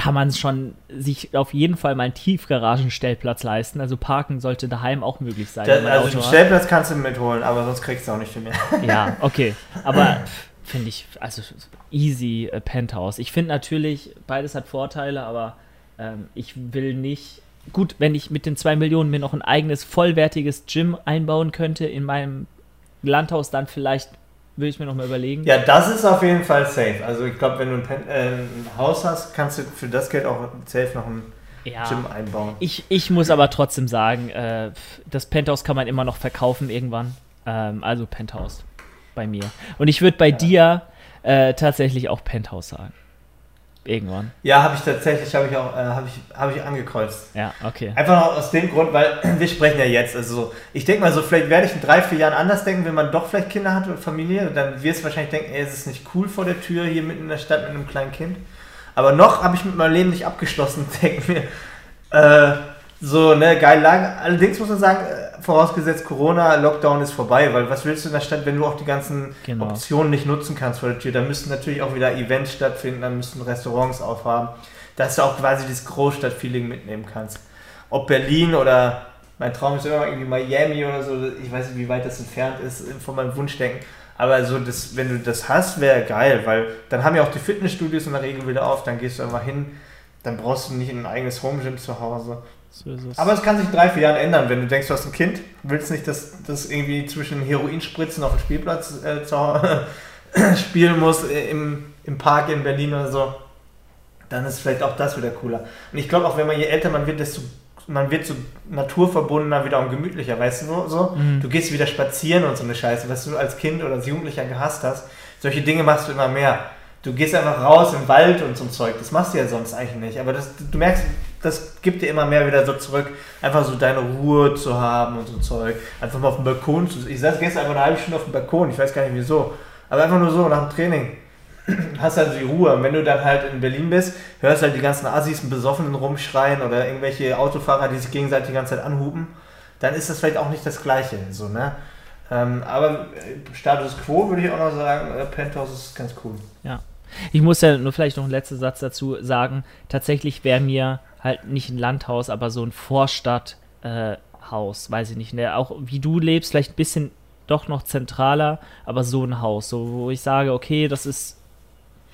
kann man schon sich auf jeden Fall mal einen Tiefgaragenstellplatz leisten. Also parken sollte daheim auch möglich sein. Da, also den Stellplatz kannst du mitholen, aber sonst kriegst du auch nicht viel mehr. [LAUGHS] Ja, okay. Aber [LAUGHS] finde ich, also easy äh, Penthouse. Ich finde natürlich, beides hat Vorteile, aber ähm, ich will nicht. Gut, wenn ich mit den zwei Millionen mir noch ein eigenes vollwertiges Gym einbauen könnte in meinem Landhaus, dann vielleicht will ich mir noch mal überlegen. Ja, das ist auf jeden Fall safe. Also ich glaube, wenn du ein, Pen äh, ein, Haus hast, kannst du für das Geld auch safe noch ein ja, Gym einbauen. Ich, ich muss aber trotzdem sagen, äh, das Penthouse kann man immer noch verkaufen irgendwann. Ähm, also Penthouse bei mir. Und ich würde bei ja. dir äh, tatsächlich auch Penthouse sagen. Irgendwann. Ja, habe ich tatsächlich, habe ich auch, äh, habe ich, hab ich angekreuzt. Ja, okay. Einfach aus dem Grund, weil [CLEARS THROAT] wir sprechen ja jetzt. Also so, ich denke mal so, vielleicht werde ich in drei, vier Jahren anders denken, wenn man doch vielleicht Kinder hat oder Familie. Dann wirst du wahrscheinlich denken, ey, es ist nicht cool vor der Tür hier mitten in der Stadt mit einem kleinen Kind. Aber noch habe ich mit meinem Leben nicht abgeschlossen, [LAUGHS] denke mir. Äh, so, ne, geil lang. Allerdings muss man sagen, äh, vorausgesetzt Corona, Lockdown ist vorbei, weil was willst du in der Stadt, wenn du auch die ganzen Genau. Optionen nicht nutzen kannst vor der Tür? Da müssten natürlich auch wieder Events stattfinden, dann müssten Restaurants aufhaben, dass du auch quasi dieses Großstadt-Feeling mitnehmen kannst. Ob Berlin oder mein Traum ist immer irgendwie Miami oder so, ich weiß nicht, wie weit das entfernt ist von meinem Wunschdenken. Aber so, das, wenn du das hast, wäre geil, weil dann haben ja auch die Fitnessstudios in der Regel wieder auf, dann gehst du einfach hin, dann brauchst du nicht ein eigenes Home-Gym zu Hause. So ist es. Aber es kann sich in drei, vier Jahren ändern, wenn du denkst, du hast ein Kind, willst nicht, dass das irgendwie zwischen Heroinspritzen auf dem Spielplatz äh, [LAUGHS] spielen muss, äh, im, im Park in Berlin oder so, dann ist vielleicht auch das wieder cooler. Und ich glaube auch, wenn man je älter man wird, desto man wird so naturverbundener wieder und gemütlicher, weißt du so? so? Mhm. Du gehst wieder spazieren und so eine Scheiße, was du als Kind oder als Jugendlicher gehasst hast. Solche Dinge machst du immer mehr. Du gehst einfach raus im Wald und so ein Zeug. Das machst du ja sonst eigentlich nicht. Aber das, du merkst, das gibt dir immer mehr wieder so zurück. Einfach so deine Ruhe zu haben und so Zeug. Einfach mal auf dem Balkon zu Ich saß gestern einfach eine halbe Stunde auf dem Balkon. Ich weiß gar nicht wieso. Aber einfach nur so nach dem Training. [CLEARS THROAT] Hast halt die Ruhe. Und wenn du dann halt in Berlin bist, hörst halt die ganzen Assis und Besoffenen rumschreien oder irgendwelche Autofahrer, die sich gegenseitig die ganze Zeit anhupen, dann ist das vielleicht auch nicht das Gleiche. So, ne? Ähm, aber äh, Status Quo würde ich auch noch sagen, äh, Penthouse ist ganz cool. Ich muss ja nur vielleicht noch einen letzten Satz dazu sagen. Tatsächlich wäre mir halt nicht ein Landhaus, aber so ein Vorstadthaus, äh, weiß ich nicht. Ne? Auch wie du lebst, vielleicht ein bisschen doch noch zentraler, aber so ein Haus, so wo ich sage, okay, das ist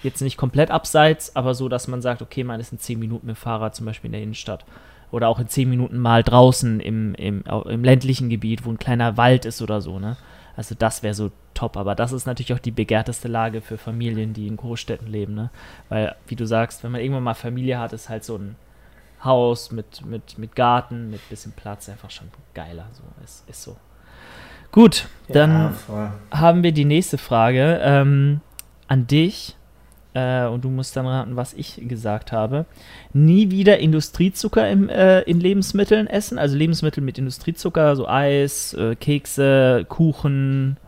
jetzt nicht komplett abseits, aber so, dass man sagt, okay, man ist in 10 Minuten mit Fahrrad zum Beispiel in der Innenstadt. Oder auch in 10 Minuten mal draußen im, im, im ländlichen Gebiet, wo ein kleiner Wald ist oder so, ne? Also das wäre so top, aber das ist natürlich auch die begehrteste Lage für Familien, die in Großstädten leben, ne? Weil, wie du sagst, wenn man irgendwann mal Familie hat, ist halt so ein Haus mit, mit, mit Garten, mit bisschen Platz einfach schon geiler. So, ist, ist so. Gut, dann ja, haben wir die nächste Frage ähm, an dich. Äh, und du musst dann raten, was ich gesagt habe. Nie wieder Industriezucker im, äh, in Lebensmitteln essen. Also Lebensmittel mit Industriezucker, so Eis, äh, Kekse, Kuchen.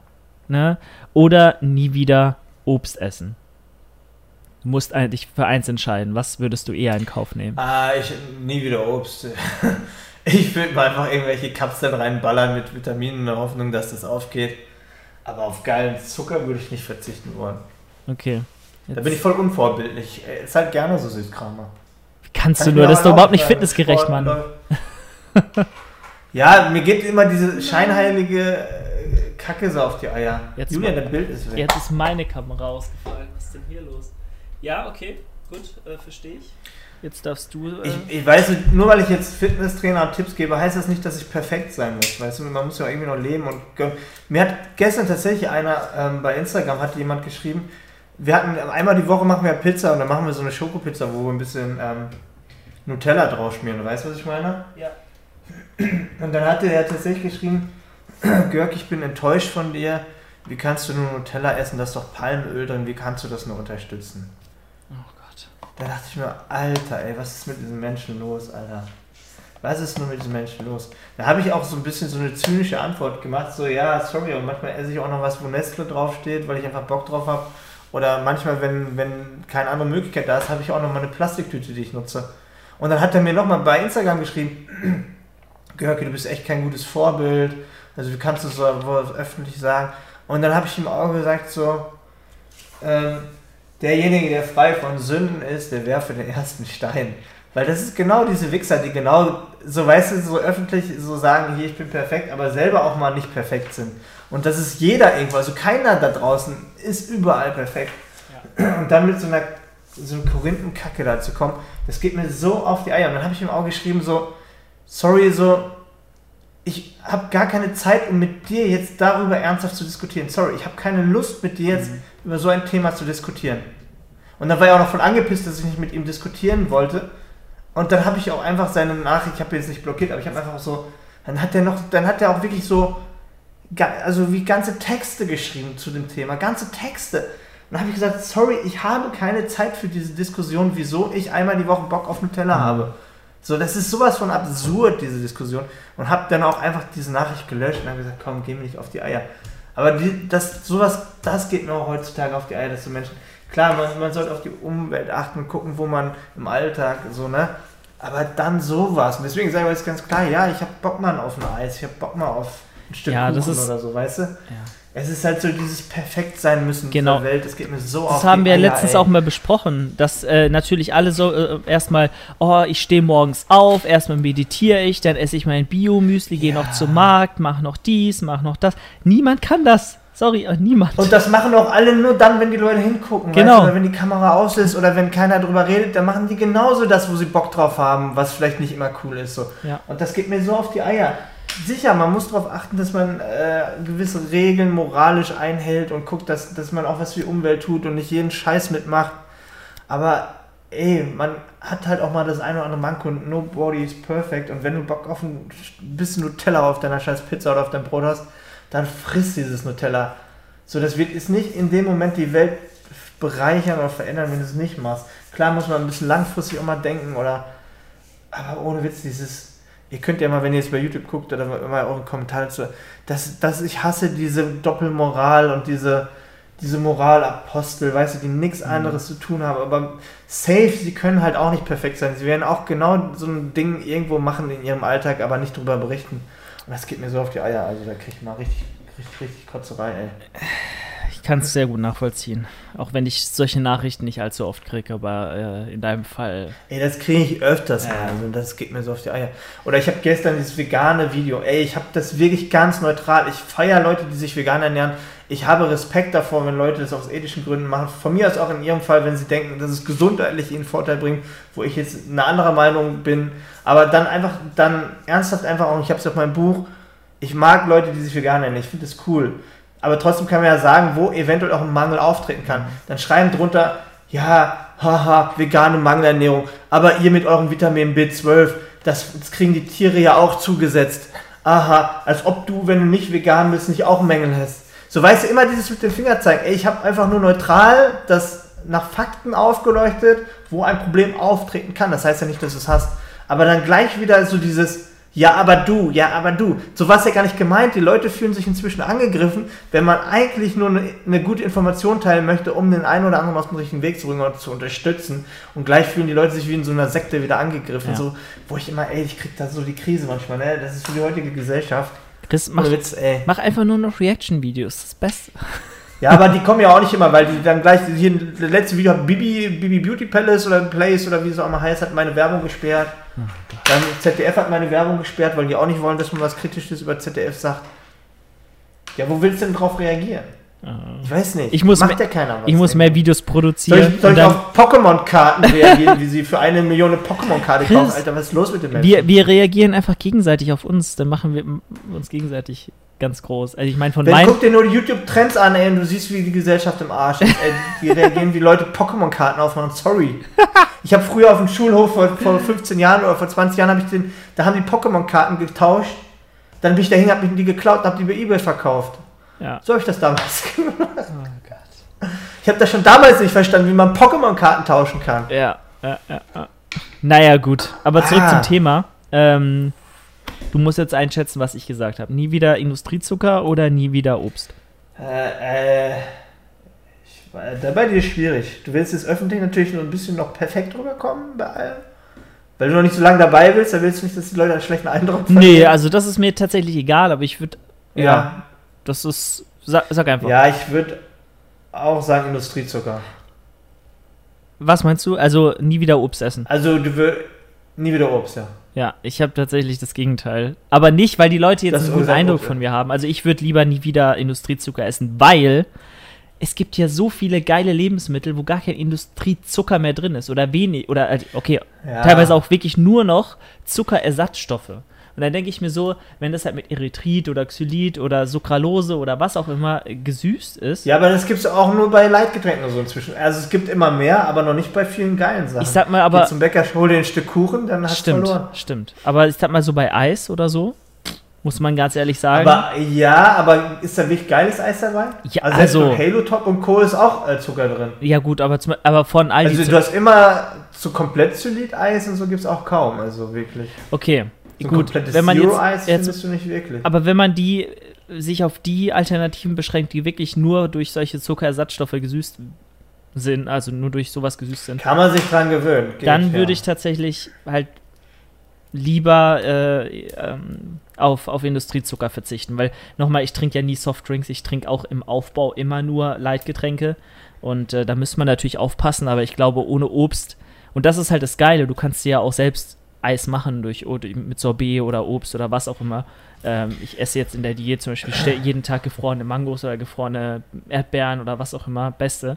Ne? Oder nie wieder Obst essen. Du musst eigentlich für eins entscheiden. Was würdest du eher in Kauf nehmen? Ah, ich nie wieder Obst. [LAUGHS] Ich würde mal einfach irgendwelche Kapseln reinballern mit Vitaminen in der Hoffnung, dass das aufgeht. Aber auf geilen Zucker würde ich nicht verzichten wollen. Okay. Da bin ich voll unvorbildlich. Ich esse halt gerne so Süßkramer. Wie kannst Kann du nur? Das ist doch überhaupt nicht fitnessgerecht, Sport Mann. [LAUGHS] ja, mir geht immer diese scheinheilige äh, Kacke so auf die Eier. Jetzt Julian, dein Bild ist weg. Jetzt ist meine Kamera ausgefallen. Was ist denn hier los? Ja, okay, gut, äh, verstehe ich. Jetzt darfst du. Äh, Ich, ich weiß, nicht, nur weil ich jetzt Fitnesstrainer und Tipps gebe, heißt das nicht, dass ich perfekt sein muss. Weißt du, man muss ja irgendwie noch leben und. Mir hat gestern tatsächlich einer ähm, bei Instagram hat jemand geschrieben, wir hatten einmal die Woche machen wir Pizza und dann machen wir so eine Schokopizza, wo wir ein bisschen ähm, Nutella drauf schmieren. Weißt du, was ich meine? Ja. Und dann hatte er tatsächlich geschrieben, [CLEARS THROAT] Görg, ich bin enttäuscht von dir. Wie kannst du nur Nutella essen? Da ist doch Palmöl drin. Wie kannst du das nur unterstützen? oh Gott. Da dachte ich mir, Alter, ey, was ist mit diesen Menschen los, Alter? Was ist nur mit diesen Menschen los? Da habe ich auch so ein bisschen so eine zynische Antwort gemacht, so, ja, sorry, und manchmal esse ich auch noch was, wo Nestle draufsteht, weil ich einfach Bock drauf habe. Oder manchmal, wenn, wenn keine andere Möglichkeit da ist, habe ich auch noch mal eine Plastiktüte, die ich nutze. Und dann hat er mir nochmal bei Instagram geschrieben, [CLEARS THROAT] Görke, du bist echt kein gutes Vorbild. Also wie kannst du so öffentlich sagen? Und dann habe ich ihm auch gesagt, so, ähm, derjenige, der frei von Sünden ist, der werfe den ersten Stein. Weil das ist genau diese Wichser, die genau, so weißt du, so öffentlich so sagen, hier, ich bin perfekt, aber selber auch mal nicht perfekt sind. Und das ist jeder irgendwo, also keiner da draußen ist überall perfekt. Und dann mit so einer so einer Korinthenkacke da zu kommen, das geht mir so auf die Eier. Und dann habe ich ihm auch geschrieben, so, sorry, so, ich habe gar keine Zeit, um mit dir jetzt darüber ernsthaft zu diskutieren. Sorry, ich habe keine Lust, mit dir jetzt über so ein Thema zu diskutieren. Und dann war er auch noch voll angepisst, dass ich nicht mit ihm diskutieren wollte. Und dann habe ich auch einfach seine Nachricht, ich habe jetzt nicht blockiert, aber ich habe einfach so, dann hat er noch, dann hat er auch wirklich so, also wie ganze Texte geschrieben zu dem Thema, ganze Texte. dann habe ich gesagt, sorry, ich habe keine Zeit für diese Diskussion, wieso ich einmal die Woche Bock auf Nutella mhm. habe. So, das ist sowas von absurd, diese Diskussion. Und habe dann auch einfach diese Nachricht gelöscht und habe gesagt, komm, geh mir nicht auf die Eier. Aber die, das, sowas, das geht mir auch heutzutage auf die Eier, dass so Menschen, klar, man, man sollte auf die Umwelt achten, gucken, wo man im Alltag so, ne? Aber dann sowas. Und deswegen sage ich jetzt ganz klar, ja, ich habe Bock mal auf ein Eis, ich habe Bock mal auf ein Stück ja, Kuchen ist, oder so, weißt du? Ja. Es ist halt so dieses perfekt sein müssen genau. in der Welt. Das geht mir so Das haben wir Eier, letztens ey. auch mal besprochen, dass äh, natürlich alle so äh, erstmal, oh, ich stehe morgens auf, erstmal meditiere ich, dann esse ich mein Bio-Müsli, gehe ja. noch zum Markt, mache noch dies, mache noch das. Niemand kann das. Sorry, äh, niemand. Und das machen auch alle nur dann, wenn die Leute hingucken. Genau. Weißt? Oder wenn die Kamera aus ist oder wenn keiner drüber redet, dann machen die genauso das, wo sie Bock drauf haben, was vielleicht nicht immer cool ist. So. Ja. Und das geht mir so auf die Eier sicher, man muss darauf achten, dass man äh, gewisse Regeln moralisch einhält und guckt, dass, dass man auch was für die Umwelt tut und nicht jeden Scheiß mitmacht. Aber ey, man hat halt auch mal das eine oder andere Manko und nobody is perfect. Und wenn du Bock auf ein bisschen Nutella auf deiner scheiß Pizza oder auf deinem Brot hast, dann frisst dieses Nutella. So, das wird ist nicht in dem Moment die Welt bereichern oder verändern, wenn du es nicht machst. Klar muss man ein bisschen langfristig auch mal denken oder aber ohne Witz, dieses ihr könnt ja mal, wenn ihr jetzt bei YouTube guckt oder mal eure Kommentare dazu, dass, dass ich hasse diese Doppelmoral und diese, diese Moralapostel, weißt du, die nichts mhm. anderes zu tun haben, aber safe, sie können halt auch nicht perfekt sein. Sie werden auch genau so ein Ding irgendwo machen in ihrem Alltag, aber nicht drüber berichten. Und das geht mir so auf die Eier, also da kriege ich mal richtig, richtig, richtig Kotzerei, ey kann es sehr gut nachvollziehen. Auch wenn ich solche Nachrichten nicht allzu oft kriege, aber äh, in deinem Fall. Ey, das kriege ich öfters ja. mal. Also das geht mir so auf die Eier. Oder ich habe gestern dieses vegane Video. Ey, ich habe das wirklich ganz neutral. Ich feiere Leute, die sich vegan ernähren. Ich habe Respekt davor, wenn Leute das aus ethischen Gründen machen. Von mir aus auch in ihrem Fall, wenn sie denken, dass es gesundheitlich ihnen Vorteil bringt, wo ich jetzt eine andere Meinung bin. Aber dann einfach, dann ernsthaft einfach auch, ich habe es auf meinem Buch, ich mag Leute, die sich vegan ernähren. Ich finde das cool aber trotzdem kann man ja sagen, wo eventuell auch ein Mangel auftreten kann. Dann schreiben drunter, ja, haha, vegane Mangelernährung, aber ihr mit eurem Vitamin B12, das, das kriegen die Tiere ja auch zugesetzt. Aha, als ob du, wenn du nicht vegan bist, nicht auch Mängel hast. So weißt du immer dieses mit dem Finger zeigen. Ey, ich habe einfach nur neutral das nach Fakten aufgeleuchtet, wo ein Problem auftreten kann. Das heißt ja nicht, dass du es hast. Aber dann gleich wieder so dieses, ja, aber du, ja, aber du. So war es ja gar nicht gemeint. Die Leute fühlen sich inzwischen angegriffen, wenn man eigentlich nur eine, eine, gute Information teilen möchte, um den einen oder anderen aus dem richtigen Weg zu bringen oder zu unterstützen. Und gleich fühlen die Leute sich wie in so einer Sekte wieder angegriffen. Ja. So, wo ich immer, ey, ich krieg da so die Krise manchmal, ne? Das ist für die heutige Gesellschaft. Chris, mach, Witz, mach einfach nur noch Reaction-Videos. Das ist das Beste. Ja, aber die kommen ja auch nicht immer, weil die dann gleich, hier, das letzte Video hat Bibi, Bibi Beauty Palace oder Place oder wie es auch immer heißt, hat meine Werbung gesperrt. Dann ZDF hat meine Werbung gesperrt, weil die auch nicht wollen, dass man was Kritisches über ZDF sagt. Ja, wo willst du denn drauf reagieren? Ich weiß nicht. Ich muss Macht ja keiner was. Ich muss mehr Videos produzieren. Soll ich, soll ich auf Pokémon-Karten reagieren, wie sie für eine Million Pokémon-Karte kaufen? Alter, was ist los mit dem Menschen? Wir, wir reagieren einfach gegenseitig auf uns. Dann machen wir uns gegenseitig ganz groß. Also ich meine von meinen... Guck dir nur die YouTube-Trends an, ey, und du siehst, wie die Gesellschaft im Arsch ist. ey, wie reagieren, wie Leute Pokémon-Karten aufmachen. Sorry. Ich habe früher auf dem Schulhof vor, vor 15 Jahren oder vor 20 Jahren, habe ich den, da haben die Pokémon-Karten getauscht. Dann bin ich dahin, habe die geklaut und habe die bei Ebay verkauft. Ja. So habe ich das damals [LAUGHS] gemacht. Oh Gott. Ich habe das schon damals nicht verstanden, wie man Pokémon-Karten tauschen kann. Ja, ja, ja. Naja, gut. Aber zurück ah. zum Thema. Ähm, Du musst jetzt einschätzen, was ich gesagt habe. Nie wieder Industriezucker oder nie wieder Obst? Äh, äh. Ich, da bei dir ist schwierig. Du willst jetzt öffentlich natürlich nur ein bisschen noch perfekt rüberkommen bei allem. Weil du noch nicht so lange dabei willst, dann willst du nicht, dass die Leute einen schlechten Eindruck haben. Nee, also das ist mir tatsächlich egal, aber ich würde. Ja. ja. Das ist. Sag, sag, einfach. Ja, ich würde auch sagen Industriezucker. Was meinst du? Also nie wieder Obst essen? Also du würdest. Nie wieder Obst, ja. Ja, ich habe tatsächlich das Gegenteil. Aber nicht, weil die Leute jetzt das einen guten Eindruck von mir haben. Also ich würde lieber nie wieder Industriezucker essen, weil es gibt ja so viele geile Lebensmittel, wo gar kein Industriezucker mehr drin ist oder wenig oder äh, okay, ja. teilweise auch wirklich nur noch Zuckerersatzstoffe. Und dann denke ich mir so, wenn das halt mit Erythrit oder Xylit oder Sucralose oder was auch immer gesüßt ist. Ja, aber das gibt es auch nur bei Leitgetränken so inzwischen. Also es gibt immer mehr, aber noch nicht bei vielen geilen Sachen. Ich sag mal aber. Geh zum Bäcker, hol dir ein Stück Kuchen, dann hast du verloren. Stimmt, Aber ich sag mal so bei Eis oder so. Muss man ganz ehrlich sagen. Aber ja, aber ist da wirklich geiles Eis dabei? Ja, also, also- Halo Top und Co. ist auch äh, Zucker drin. ja, gut, aber, zum, aber von Aldi. Also du hast immer so komplett Zylit-Eis und so gibt es auch kaum, also wirklich. okay, So gut. Wenn man jetzt, Zero-Eis jetzt findest du nicht wirklich. Aber wenn man die äh, sich auf die Alternativen beschränkt, die wirklich nur durch solche Zuckerersatzstoffe gesüßt sind, also nur durch sowas gesüßt sind, Kann man sich dran gewöhnen. dann ja. würde ich tatsächlich halt lieber äh, ähm, auf, auf Industriezucker verzichten, weil nochmal, ich trinke ja nie Softdrinks, ich trinke auch im Aufbau immer nur Leitgetränke und äh, da müsste man natürlich aufpassen, aber ich glaube, ohne Obst, und das ist halt das Geile, du kannst dir ja auch selbst Eis machen durch, oder mit Sorbet oder Obst oder was auch immer. Ähm, ich esse jetzt in der Diät zum Beispiel jeden Tag gefrorene Mangos oder gefrorene Erdbeeren oder was auch immer, beste.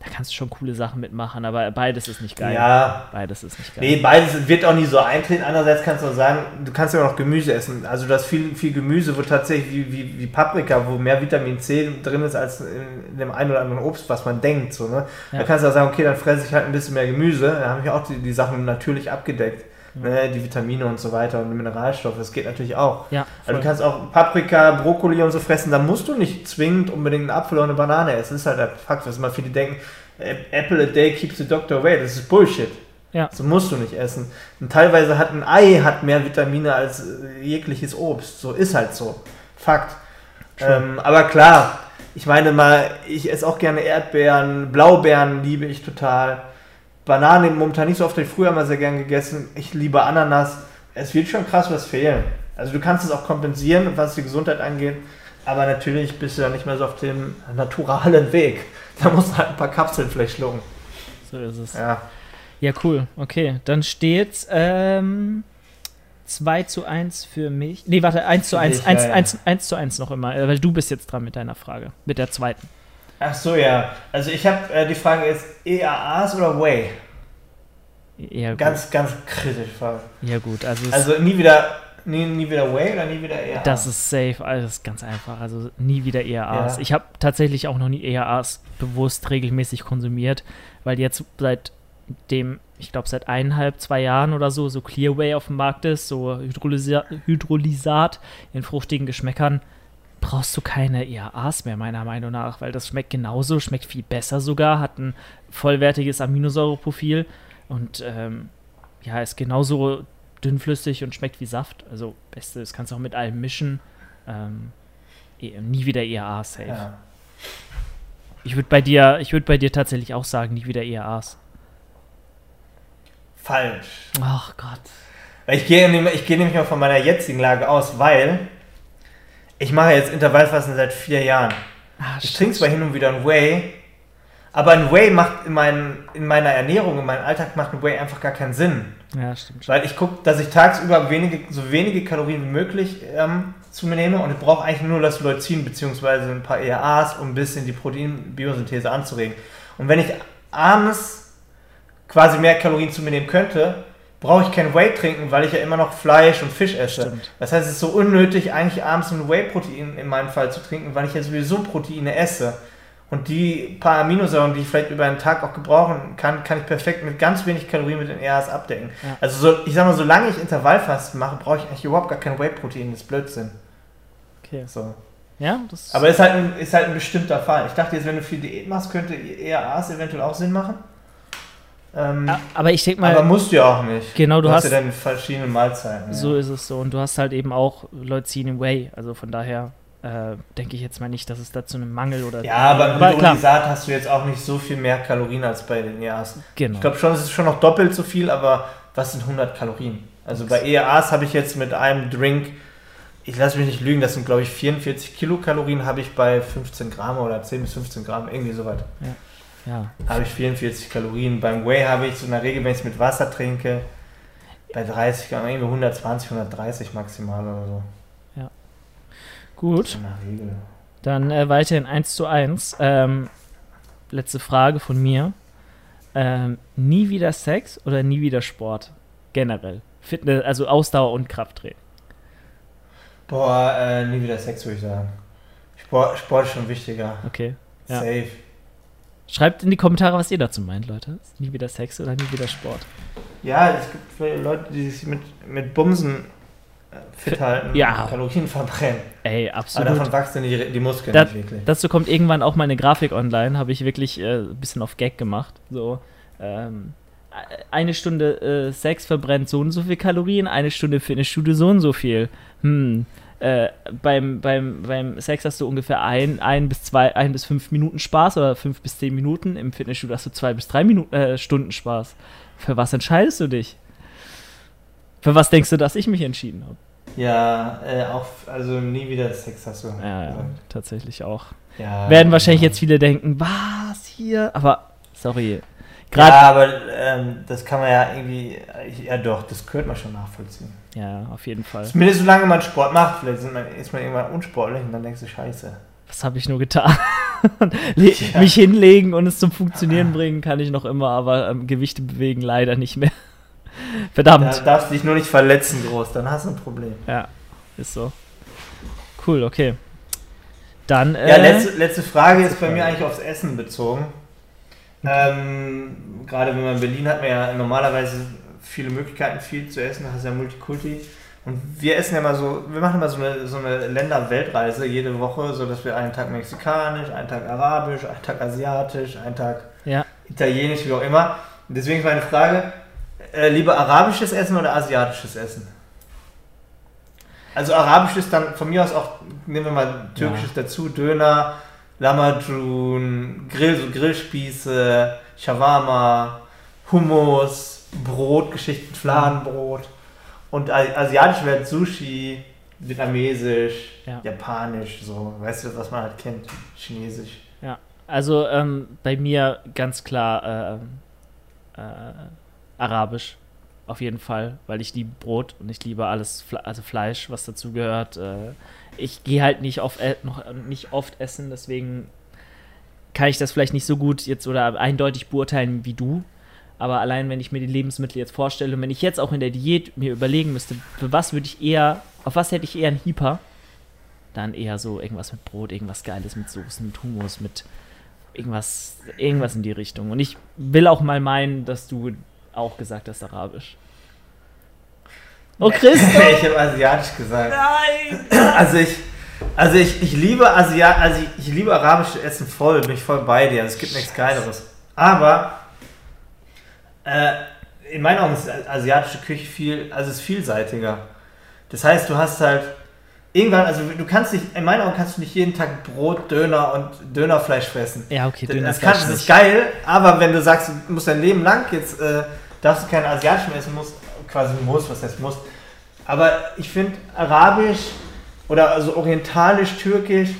Da kannst du schon coole Sachen mitmachen, aber beides ist nicht geil. Ja, Beides ist nicht geil. nee, beides wird auch nie so eintreten. Andererseits kannst du auch sagen, du kannst ja auch noch Gemüse essen. Also du hast viel, viel Gemüse, wo tatsächlich wie, wie, wie Paprika, wo mehr Vitamin C drin ist als in, in dem einen oder anderen Obst, was man denkt. So, ne? Ja. Da kannst du auch sagen, okay, dann fresse ich halt ein bisschen mehr Gemüse. Da habe ich auch die, die Sachen natürlich abgedeckt. Ne? Die Vitamine und so weiter und die Mineralstoffe. Das geht natürlich auch. Ja, Also du kannst auch Paprika, Brokkoli und so fressen, da musst du nicht zwingend unbedingt einen Apfel oder eine Banane essen. Das ist halt der Fakt, was immer viele denken, äh, Apple a day keeps the doctor away. Das ist Bullshit. Ja. So musst du nicht essen. Und teilweise hat ein Ei hat mehr Vitamine als äh, jegliches Obst. So ist halt so. Fakt. Ähm, aber klar, ich meine mal, ich esse auch gerne Erdbeeren, Blaubeeren liebe ich total. Bananen momentan nicht so oft, ich früher mal sehr gern gegessen. Ich liebe Ananas. Es wird schon krass was fehlen. Also du kannst es auch kompensieren, was die Gesundheit angeht. Aber natürlich bist du dann nicht mehr so auf dem naturalen Weg. [LAUGHS] Da musst du halt ein paar Kapseln vielleicht schlucken. So ist es. Ja. Ja, cool. Okay, dann steht ähm, 2 zu 1 für mich. Nee, warte, 1 zu Für 1. dich, 1, ja, ja. 1, 1 zu 1 noch immer, äh, weil du bist jetzt dran mit deiner Frage. Mit der zweiten. Ach so, ja. Also ich habe, äh, die Frage ist, EAAs oder Whey? Ja. Ganz, ganz kritisch Frage. ja, gut. Also, Also nie wieder, nie, nie wieder Whey oder nie wieder EAAs? das ist safe, alles ganz einfach. Also nie wieder EAAs. Ja. Ich habe tatsächlich auch noch nie EAAs bewusst regelmäßig konsumiert, weil jetzt seit dem, ich glaube seit eineinhalb, zwei Jahren oder so, so Clearway auf dem Markt ist, so Hydrolysa Hydrolysat in fruchtigen Geschmäckern, brauchst du keine EAAs mehr, meiner Meinung nach, weil das schmeckt genauso, schmeckt viel besser sogar, hat ein vollwertiges Aminosäureprofil und ähm, ja, ist genauso dünnflüssig und schmeckt wie Saft. Also, beste, das kannst du auch mit allem mischen. Ähm, eh, nie wieder EAA safe. Ja. Ich würde bei dir, ich würde bei dir tatsächlich auch sagen, nie wieder EAAs. Falsch. Ach Gott. Ich gehe, nämlich- ich gehe nämlich mal von meiner jetzigen Lage aus, weil ich mache jetzt Intervallfasten seit vier Jahren. Ah, Ich trinke zwar hin und wieder ein Whey, aber ein Whey macht in, meinen, in meiner Ernährung, in meinem Alltag macht ein Whey einfach gar keinen Sinn. Ja, stimmt. Weil ich gucke, dass ich tagsüber wenige, so wenige Kalorien wie möglich ähm, zu mir nehme und ich brauche eigentlich nur das Leucin bzw. ein paar EAAs, um ein bisschen die Proteinbiosynthese anzuregen. Und wenn ich abends quasi mehr Kalorien zu mir nehmen könnte, brauche ich kein Whey trinken, weil ich ja immer noch Fleisch und Fisch esse. Stimmt. Das heißt, es ist so unnötig, eigentlich abends ein Whey-Protein in meinem Fall zu trinken, weil ich ja sowieso Proteine esse. Und die paar Aminosäuren, die ich vielleicht über einen Tag auch gebrauchen kann, kann ich perfekt mit ganz wenig Kalorien mit den EAs abdecken. Ja. Also so, ich sag mal, solange ich Intervallfasten mache, brauche ich eigentlich überhaupt gar kein Whey-Protein. Das ist Blödsinn. Okay. So. Ja, das Aber ist halt, ein, ist halt ein bestimmter Fall. Ich dachte jetzt, wenn du viel Diät machst, könnte EAAs eventuell auch Sinn machen. Ähm, aber ich denke mal, aber musst du ja auch nicht. genau, du du hast, hast ja dann verschiedene Mahlzeiten. so ja. ist es so. Und du hast halt eben auch Leucin im Whey. Also von daher äh, denke ich jetzt mal nicht, dass es da zu einem Mangel oder. Ja, aber mit Hydrolysat hast du jetzt auch nicht so viel mehr Kalorien als bei den EAAs. genau. Ich glaube schon, es ist schon noch doppelt so viel, aber was sind 100 Kalorien? Also bei EAAs habe ich jetzt mit einem Drink, ich lasse mich nicht lügen, das sind glaube ich 44 Kilokalorien, habe ich bei 15 Gramm oder 10 bis 15 Gramm, irgendwie so weit. Ja. Habe ich 44 Kalorien. Beim Whey habe ich so in der Regel, wenn ich es mit Wasser trinke, bei 30 Gramm, irgendwie 120, 130 maximal oder so. Gut. Der Regel. Dann äh, weiterhin 1 zu 1. Ähm, letzte Frage von mir. Ähm, nie wieder Sex oder nie wieder Sport? Generell. Fitness, also Ausdauer und Krafttraining. Boah, äh, nie wieder Sex, würde ich sagen. Sport, Sport ist schon wichtiger. Okay. Ja. Safe. Schreibt in die Kommentare, was ihr dazu meint, Leute. Ist nie wieder Sex oder nie wieder Sport? Ja, es gibt Leute, die sich mit, mit Bumsen fit halten, ja. Kalorien verbrennen. Ey, absolut. Aber davon wachsen die, die Muskeln Da- nicht wirklich. Dazu kommt irgendwann auch mal eine Grafik online, habe ich wirklich äh, ein bisschen auf Gag gemacht. So, ähm, eine Stunde äh, Sex verbrennt so und so viel Kalorien, eine Stunde Fitnessstudio so und so viel. Hm. Äh, beim, beim, beim Sex hast du ungefähr ein, ein bis zwei, ein bis fünf Minuten Spaß oder fünf bis zehn Minuten. Im Fitnessstudio hast du zwei bis drei Minuten, äh, Stunden Spaß. Für was entscheidest du dich? Für was denkst du, dass ich mich entschieden habe? Ja, äh, auch, also nie wieder Sex hast du. Ja, ja, tatsächlich auch. ja Werden wahrscheinlich ja. jetzt viele denken, was hier? Aber, sorry. Gerade. Ja, aber ähm, das kann man ja irgendwie, ja doch, das könnte man schon nachvollziehen. Ja. auf jeden Fall. Zumindest solange man Sport macht, vielleicht man, ist man irgendwann unsportlich und dann denkst du, scheiße. Was habe ich nur getan? [LAUGHS] Ja. Mich hinlegen und es zum Funktionieren bringen kann ich noch immer, aber ähm, Gewichte bewegen leider nicht mehr. [LAUGHS] Da Verdammt. darfst du dich nur nicht verletzen groß, dann hast du ein Problem. Ja, ist so. Cool, okay. Dann, äh, Ja, letzte, letzte Frage ist bei Frage. mir eigentlich aufs Essen bezogen. Ähm, gerade wenn man in Berlin hat man ja normalerweise viele Möglichkeiten, viel zu essen, da hast du ja Multikulti. Und wir essen ja mal so, wir machen immer so eine, so eine Länder-Weltreise jede Woche, so dass wir einen Tag mexikanisch, einen Tag arabisch, einen Tag asiatisch, einen Tag Ja. italienisch, wie auch immer. Und deswegen ist meine Frage, äh, lieber arabisches Essen oder asiatisches Essen? Also arabisch ist dann von mir aus auch, nehmen wir mal türkisches dazu, Döner, Lamajun, Grill, so Grillspieße, Shawarma, Hummus, Brotgeschichten, Fladenbrot. Und asiatisch wäre Sushi, vietnamesisch, Ja. japanisch, so, weißt du, was man halt kennt, chinesisch. also ähm, bei mir ganz klar äh, äh, Arabisch. Auf jeden Fall, weil ich liebe Brot und ich liebe alles, also Fleisch, was dazu gehört. Äh, ich gehe halt nicht, auf, äh, noch, nicht oft essen, deswegen kann ich das vielleicht nicht so gut jetzt oder eindeutig beurteilen wie du. Aber allein, wenn ich mir die Lebensmittel jetzt vorstelle und wenn ich jetzt auch in der Diät mir überlegen müsste, für was würde ich eher, auf was hätte ich eher einen Hyper, dann eher so irgendwas mit Brot, irgendwas Geiles mit Soßen, mit Hummus, mit irgendwas, irgendwas in die Richtung. Und ich will auch mal meinen, dass du auch gesagt hast Arabisch. Oh, Christoph! [LAUGHS] ich habe asiatisch gesagt. Nein! Also ich, also ich, ich liebe Asia, also ich, ich liebe arabisches Essen voll, bin ich voll bei dir. Also es gibt nichts Geileres. Aber äh, in meinen Augen ist asiatische Küche viel, also ist vielseitiger. Das heißt, du hast halt irgendwann, also du kannst nicht, in meinen Augen kannst du nicht jeden Tag Brot, Döner und Dönerfleisch fressen. Ja, okay, Das, Dönerfleisch kann, das ist geil, aber wenn du sagst, du musst dein Leben lang jetzt, äh, darfst du kein asiatisch mehr essen, musst, quasi muss, was heißt muss. Aber ich finde arabisch oder also orientalisch, türkisch,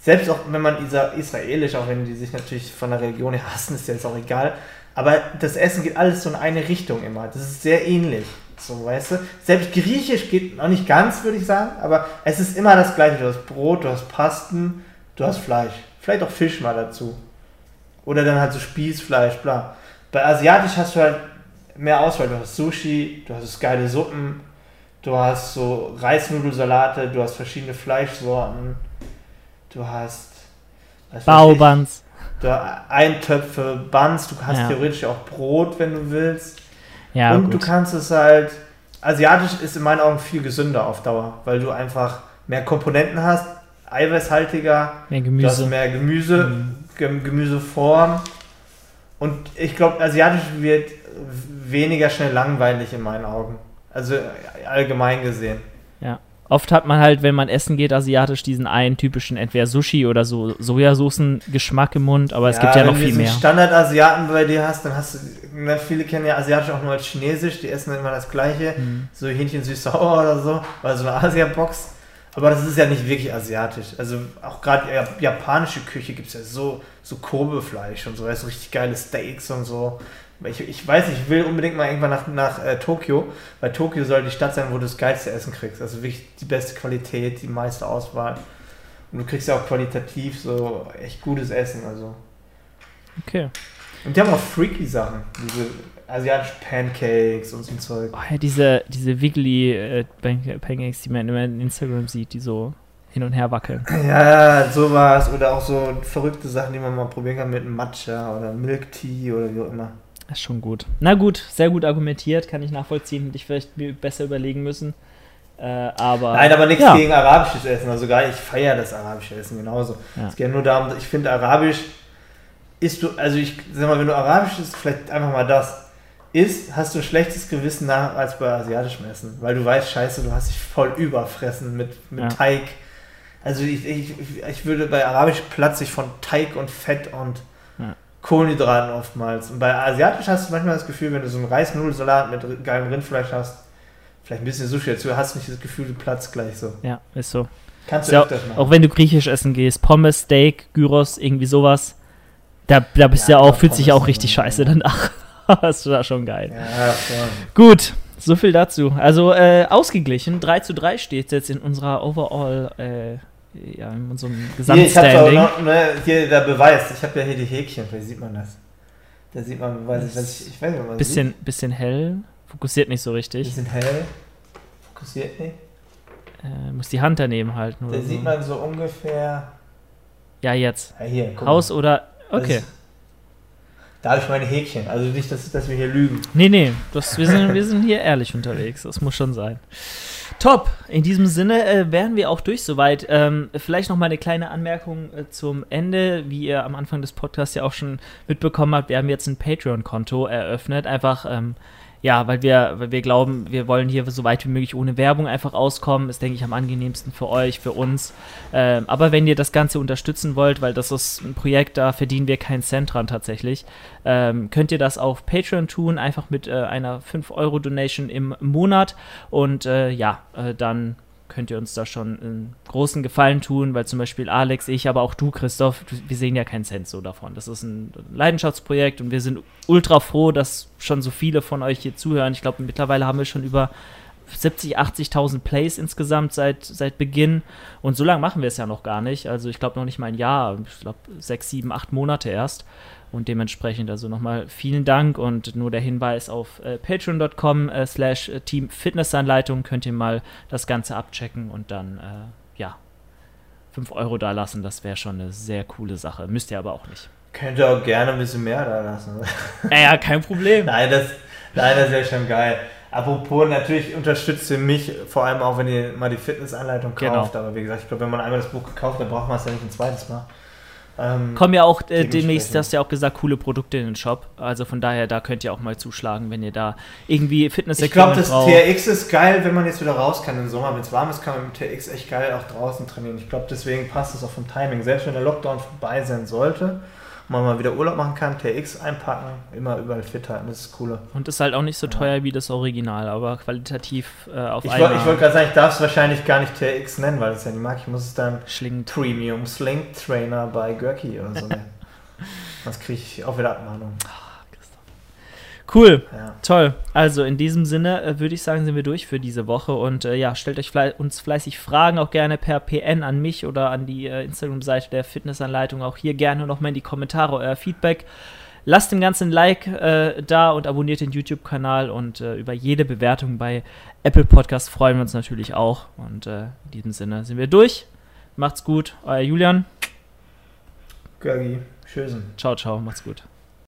selbst auch wenn man israelisch, auch wenn die sich natürlich von der Religion her hassen, ist ja jetzt auch egal, aber das Essen geht alles so in eine Richtung immer. Das ist sehr ähnlich. So, weißt du? Selbst Griechisch geht noch nicht ganz, würde ich sagen, aber es ist immer das Gleiche. Du hast Brot, du hast Pasten, du hast Fleisch. Vielleicht auch Fisch mal dazu. Oder dann halt so Spießfleisch, bla. Bei Asiatisch hast du halt mehr Auswahl. Du hast Sushi, du hast geile Suppen, du hast so Reisnudelsalate, du hast verschiedene Fleischsorten, du hast Baubans. Du hast Eintöpfe, Buns, du hast Ja. theoretisch auch Brot, wenn du willst. Ja, Und du gut. kannst es halt. Asiatisch ist in meinen Augen viel gesünder auf Dauer, weil du einfach mehr Komponenten hast, eiweißhaltiger, Mehr du hast Gemüse. mehr Gemüse, Mhm. Gem- Gemüseform. Und ich glaube, Asiatisch wird weniger schnell langweilig in meinen Augen. Also allgemein gesehen. Oft hat man halt, wenn man essen geht, asiatisch, diesen einen typischen, entweder Sushi oder so Sojasoßen-Geschmack im Mund, aber es gibt ja noch viel Wenn du mehr. jetzt einen Standard-Asiaten bei dir hast, dann hast du, na, viele kennen ja Asiatisch auch nur als Chinesisch, die essen immer das Gleiche, Mhm. so Hähnchen süß-sauer oder so, oder so eine Asia-Box. Aber das ist ja nicht wirklich asiatisch. Also auch gerade ja- japanische Küche gibt es ja so, so Kobe-Fleisch und so, weißt du, richtig geile Steaks und so. Ich, ich weiß, ich will unbedingt mal irgendwann nach, nach äh, Tokio, weil Tokio soll die Stadt sein, wo du das geilste Essen kriegst. Also wirklich die beste Qualität, die meiste Auswahl. Und du kriegst ja auch qualitativ so echt gutes Essen. Also. Okay. Und die haben auch freaky Sachen. Diese asiatischen Pancakes und so ein Zeug. Oh, ja, diese, diese Wiggly äh, Pan- Pancakes, die man immer in Instagram sieht, die so hin und her wackeln. [CLEARS THROAT] Ja, sowas. Oder auch so verrückte Sachen, die man mal probieren kann mit Matcha oder Milk Tea oder wie auch immer. Das ist schon gut. Na gut, sehr gut argumentiert, kann ich nachvollziehen. Hätte ich vielleicht mir besser überlegen müssen. Äh, aber, Nein, aber nichts ja. gegen arabisches Essen. Also gar ich feiere das arabische Essen genauso. Ja. Es geht nur darum, ich finde arabisch isst du, also ich sag mal, wenn du arabisch isst, vielleicht einfach mal das isst, hast du ein schlechtes Gewissen nach als bei asiatischem Essen, weil du weißt, scheiße, du hast dich voll überfressen mit, mit Ja. Teig. Also ich, ich, ich würde bei arabisch platze ich von Teig und Fett und. Kohlenhydraten oftmals. Und bei asiatisch hast du manchmal das Gefühl, wenn du so einen Reisnudelsalat mit geilem Rindfleisch hast, vielleicht ein bisschen Sushi dazu, hast du nicht das Gefühl, du platzt gleich so. ja, ist so. Kannst du ja, öfters machen. auch wenn du griechisch essen gehst, Pommes, Steak, Gyros, irgendwie sowas, da, da bist Ja, du ja auch, fühlt sich ja auch richtig immer, scheiße ja. danach. [LAUGHS] das ist da schon geil. Ja, voll. Gut, so viel dazu. Also äh, ausgeglichen, 3 zu 3 steht jetzt in unserer Overall, äh, ja, in unserem Hier, Gesamtstanding. noch, ne, hier der Beweis. Ich habe ja hier die Häkchen, vielleicht sieht man das. Da sieht man, weiß ich, was ich, ich weiß nicht, ob man Bisschen, bisschen hell, fokussiert nicht so sieht. richtig. Bisschen hell. Fokussiert nicht. Äh, muss die Hand daneben halten. Da Oder sieht so. man so ungefähr. Ja, jetzt. Ja, hier, guck Haus oder. Das Okay. Da habe ich meine Häkchen. Also nicht, dass, dass wir hier lügen. Nee, nee, das, wir, sind, wir sind hier ehrlich unterwegs. Das muss schon sein. Top. In diesem Sinne äh, wären wir auch durch soweit. Ähm, vielleicht noch mal eine kleine Anmerkung äh, zum Ende. Wie ihr am Anfang des Podcasts ja auch schon mitbekommen habt, wir haben jetzt ein Patreon-Konto eröffnet. Einfach, ähm, ja, weil wir, weil wir glauben, wir wollen hier so weit wie möglich ohne Werbung einfach auskommen. Ist, denke ich, am angenehmsten für euch, für uns. Ähm, aber wenn ihr das Ganze unterstützen wollt, weil das ist ein Projekt, da verdienen wir keinen Cent dran tatsächlich, ähm, könnt ihr das auf Patreon tun, einfach mit äh, einer 5-Euro-Donation im Monat. Und äh, ja, äh, dann könnt ihr uns da schon einen großen Gefallen tun, weil zum Beispiel Alex, ich, aber auch du, Christoph, wir sehen ja keinen Cent so davon. Das ist ein Leidenschaftsprojekt und wir sind ultra froh, dass schon so viele von euch hier zuhören. Ich glaube, mittlerweile haben wir schon über 70, 80.000 Plays insgesamt seit, seit Beginn. Und so lange machen wir es ja noch gar nicht. Also ich glaube noch nicht mal ein Jahr. Ich glaube sechs, sieben, acht Monate erst. Und dementsprechend also nochmal vielen Dank und nur der Hinweis auf äh, patreon.com äh, slash äh, Team Fitnessanleitung könnt ihr mal das Ganze abchecken und dann, äh, ja, 5 Euro da lassen. Das wäre schon eine sehr coole Sache. Müsst ihr aber auch nicht. Könnt ihr auch gerne ein bisschen mehr da lassen. [LAUGHS] Ja, ja, kein Problem. nein, das, nein, das wäre schon geil. Apropos, natürlich unterstützt ihr mich, vor allem auch, wenn ihr mal die Fitnessanleitung Genau. kauft. Aber wie gesagt, ich glaube, wenn man einmal das Buch gekauft hat, braucht man es ja nicht ein zweites Mal. Ähm, Kommen ja auch äh, demnächst, hast du ja auch gesagt, coole Produkte in den Shop. Also von daher, da könnt ihr auch mal zuschlagen, wenn ihr da irgendwie fitness Ich glaube, das TRX ist geil, wenn man jetzt wieder raus kann im Sommer. Wenn es warm ist, kann man mit TRX echt geil auch draußen trainieren. Ich glaube, deswegen passt es auch vom Timing. Selbst wenn der Lockdown vorbei sein sollte man mal wieder Urlaub machen kann, TRX einpacken, immer überall fit halten. Das ist das Coole. Und ist halt auch nicht so Ja. teuer wie das Original, aber qualitativ äh, auf Ich einmal wollte wollt gerade sagen, ich darf es wahrscheinlich gar nicht TRX nennen, weil es ja nicht mag. Ich muss es dann schlingt. Premium Sling Trainer bei Gurky oder so nennen. [LAUGHS] Sonst kriege ich auch wieder Abmahnung. Cool, Ja. toll. Also in diesem Sinne äh, würde ich sagen, sind wir durch für diese Woche und äh, ja, stellt euch flei uns fleißig Fragen, auch gerne per PN an mich oder an die äh, Instagram-Seite der Fitnessanleitung. Auch hier gerne nochmal in die Kommentare euer Feedback. Lasst dem Ganzen ein Like äh, da und abonniert den YouTube-Kanal und äh, über jede Bewertung bei Apple Podcast freuen wir uns natürlich auch. Und äh, in diesem Sinne sind wir durch. Macht's gut, euer Julian. Gurky, tschüssen. Ciao, ciao, macht's gut.